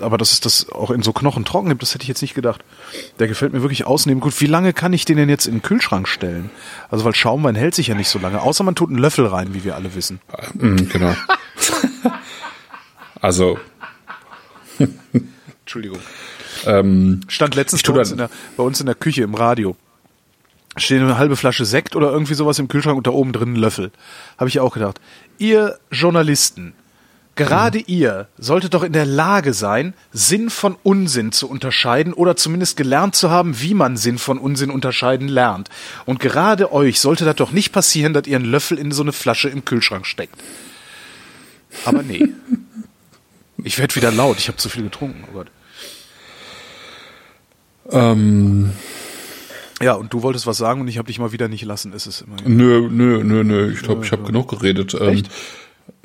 aber dass es das auch in so Knochentrocken gibt, das hätte ich jetzt nicht gedacht. Der gefällt mir wirklich ausnehmend gut. Wie lange kann ich den denn jetzt in den Kühlschrank stellen? Also weil Schaumwein hält sich ja nicht so lange, außer man tut einen Löffel rein, wie wir alle wissen. Mhm, genau. also Entschuldigung. Ähm, Stand letztens bei uns, der, bei uns in der Küche im Radio. Steht eine halbe Flasche Sekt oder irgendwie sowas im Kühlschrank und da oben drin ein Löffel. Habe ich auch gedacht. Ihr Journalisten, gerade ihr solltet doch in der Lage sein, Sinn von Unsinn zu unterscheiden oder zumindest gelernt zu haben, wie man Sinn von Unsinn unterscheiden lernt. Und gerade euch sollte das doch nicht passieren, dass ihr einen Löffel in so eine Flasche im Kühlschrank steckt. Aber nee. Ich werde wieder laut, ich habe zu viel getrunken. Oh Gott. Ähm, Ja, und du wolltest was sagen und ich habe dich mal wieder nicht lassen. Ist es immer. nö, nö, nö, nö. Ich glaube, ich habe genug geredet. Ähm,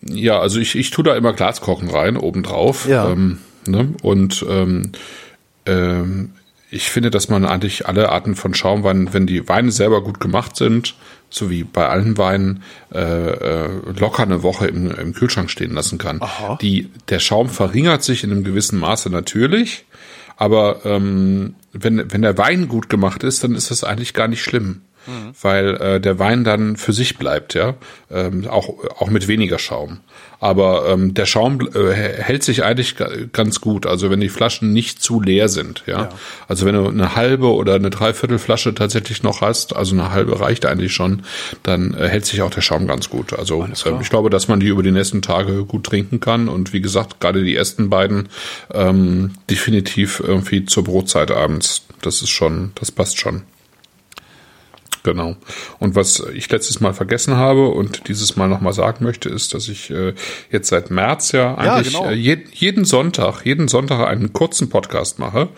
ja, also ich, ich tue da immer Glaskochen rein, obendrauf. Ja. Ähm, ne? Und ähm, ähm, ich finde, dass man eigentlich alle Arten von Schaumwein, wenn die Weine selber gut gemacht sind, so wie bei allen Weinen, äh, äh, locker eine Woche im, im Kühlschrank stehen lassen kann. Aha. Die, der Schaum verringert sich in einem gewissen Maße natürlich, aber ähm, wenn, wenn der Wein gut gemacht ist, dann ist das eigentlich gar nicht schlimm. Weil äh, der Wein dann für sich bleibt, ja, ähm, auch auch mit weniger Schaum. Aber ähm, der Schaum äh, hält sich eigentlich ga- ganz gut. Also wenn die Flaschen nicht zu leer sind, ja. Ja. Also wenn du eine halbe oder eine Dreiviertel Flasche tatsächlich noch hast, also eine halbe reicht eigentlich schon, dann äh, hält sich auch der Schaum ganz gut. Also ähm, ich glaube, dass man die über die nächsten Tage gut trinken kann. Und wie gesagt, gerade die ersten beiden ähm, definitiv irgendwie zur Brotzeit abends. Das ist schon, das passt schon. Genau. Und was ich letztes Mal vergessen habe und dieses Mal nochmal sagen möchte, ist, dass ich äh, jetzt seit März ja eigentlich genau. äh, je, jeden Sonntag, jeden Sonntag einen kurzen Podcast mache,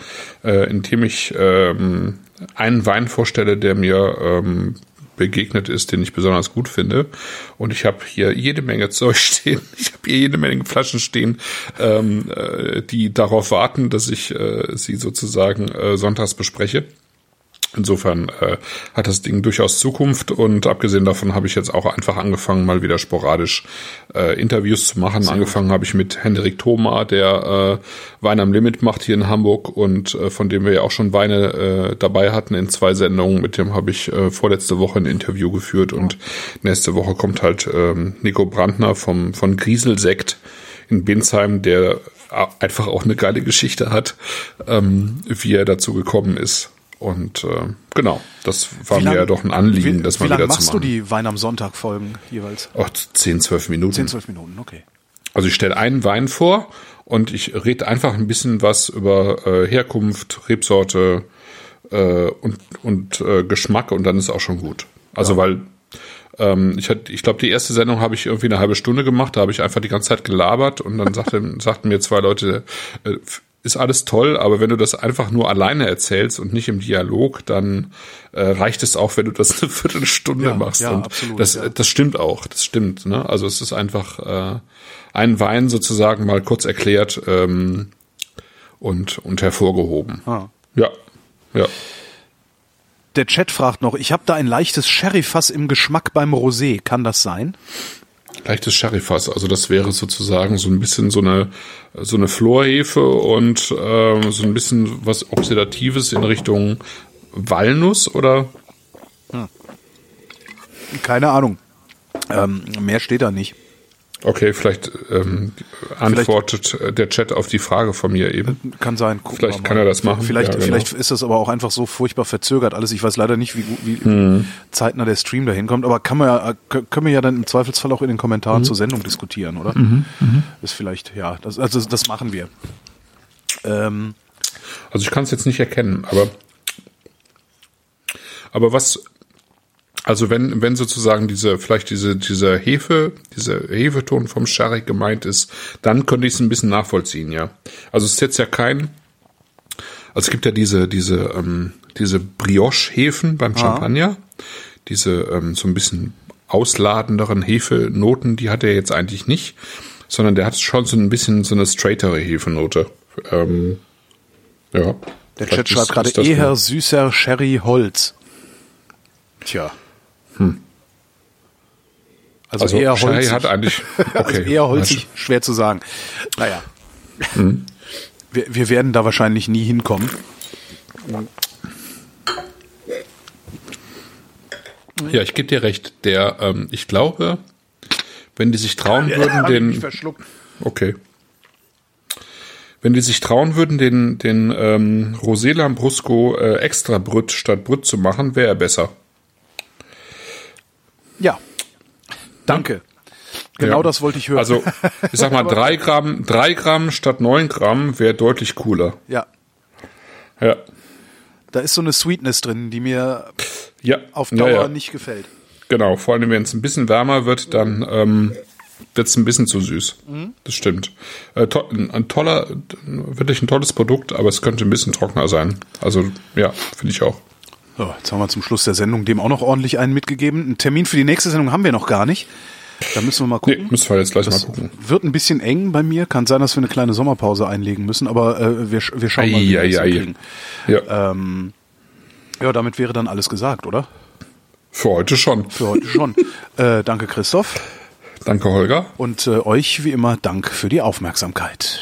äh, in dem ich ähm, einen Wein vorstelle, der mir ähm, begegnet ist, den ich besonders gut finde. Und ich habe hier jede Menge Zeug stehen. Ich habe hier jede Menge Flaschen stehen, ähm, äh, die darauf warten, dass ich äh, sie sozusagen äh, sonntags bespreche. Insofern äh, hat das Ding durchaus Zukunft und abgesehen davon habe ich jetzt auch einfach angefangen, mal wieder sporadisch äh, Interviews zu machen. Sehr angefangen habe ich mit Hendrik Thoma, der äh, Wein am Limit macht hier in Hamburg und äh, von dem wir ja auch schon Weine äh, dabei hatten in zwei Sendungen. Mit dem habe ich äh, vorletzte Woche ein Interview geführt und nächste Woche kommt halt ähm, Nico Brandner vom von Grieselsekt in Binsheim, der einfach auch eine geile Geschichte hat, ähm, wie er dazu gekommen ist. Und äh, genau, das war lang, mir ja doch ein Anliegen, wie, das mal wieder zu machen. Wie machst du die Wein am Sonntag Folgen jeweils? Oh, 10, 12 Minuten. 10, 12 Minuten, okay. Also ich stelle einen Wein vor und ich rede einfach ein bisschen was über äh, Herkunft, Rebsorte äh, und, und äh, Geschmack und dann ist auch schon gut. Also ja. weil ähm, ich hatte, ich glaube, die erste Sendung habe ich irgendwie eine halbe Stunde gemacht, da habe ich einfach die ganze Zeit gelabert und dann sagte, sagten mir zwei Leute, äh, ist alles toll, aber wenn du das einfach nur alleine erzählst und nicht im Dialog, dann äh, reicht es auch, wenn du das eine Viertelstunde ja, machst. Ja, und absolut, das, ja. das stimmt auch, das stimmt. Ne? Also es ist einfach äh, ein Wein sozusagen mal kurz erklärt ähm, und, und hervorgehoben. Ah. Ja, ja. Der Chat fragt noch, ich habe da ein leichtes Sherryfass im Geschmack beim Rosé. Kann das sein? Leichtes Sherryfass, also das wäre sozusagen so ein bisschen so eine so eine Florhefe und äh, so ein bisschen was Oxidatives in Richtung Walnuss oder? Hm. Keine Ahnung. Ähm, mehr steht da nicht. Okay, vielleicht ähm, antwortet vielleicht, der Chat auf die Frage von mir eben. Kann sein. Vielleicht kann er das machen. Vielleicht, ja, genau. vielleicht ist das aber auch einfach so furchtbar verzögert alles. Ich weiß leider nicht, wie, wie hm. zeitnah der Stream dahin kommt, aber kann man ja, können wir ja dann im Zweifelsfall auch in den Kommentaren mhm. zur Sendung diskutieren, oder? Mhm. Mhm. Ist vielleicht, ja, das, also das machen wir. Ähm, also ich kann es jetzt nicht erkennen, aber aber was also wenn, wenn sozusagen diese, vielleicht diese, diese Hefe, dieser Hefeton vom Sherry gemeint ist, dann könnte ich es ein bisschen nachvollziehen, ja. Also es ist jetzt ja kein, also es gibt ja diese, diese, ähm, diese Brioche-Hefen beim Champagner, ah. diese ähm, so ein bisschen ausladenderen Hefenoten, die hat er jetzt eigentlich nicht, sondern der hat schon so ein bisschen so eine straightere Hefenote. Ähm, ja. Der Chat schreibt gerade eher süßer Sherry Holz. Tja. Hm. Also, also eher holzig. hat eigentlich okay. also eher holzig, schwer zu sagen. Naja. Hm. Wir, wir werden da wahrscheinlich nie hinkommen. Ja, ich gebe dir recht. Der, ähm, ich glaube, wenn die sich trauen ja, würden, den. Okay. Wenn die sich trauen würden, den, den ähm, Rosé Lambrusco äh, extra Brüt statt Brüt zu machen, wäre er besser. Ja. Danke. Genau ja. das wollte ich hören. Also, ich sag mal, drei Gramm, drei Gramm statt neun Gramm wäre deutlich cooler. Ja. Ja. Da ist so eine Sweetness drin, die mir ja. auf Dauer ja, nicht gefällt. Genau, vor allem wenn es ein bisschen wärmer wird, dann ähm, wird es ein bisschen zu süß. Mhm. Das stimmt. Äh, to ein toller, wirklich ein tolles Produkt, aber es könnte ein bisschen trockener sein. Also ja, finde ich auch. So, jetzt haben wir zum Schluss der Sendung dem auch noch ordentlich einen mitgegeben. Einen Termin für die nächste Sendung haben wir noch gar nicht. Da müssen wir mal gucken. Nee, müssen wir jetzt gleich das mal gucken. Wird ein bisschen eng bei mir. Kann sein, dass wir eine kleine Sommerpause einlegen müssen, aber äh, wir, wir schauen mal, wie wir das kriegen. Ja. Ähm, ja, damit wäre dann alles gesagt, oder? Für heute schon. Für heute schon. äh, danke, Christoph. Danke, Holger. Und äh, euch wie immer Dank für die Aufmerksamkeit.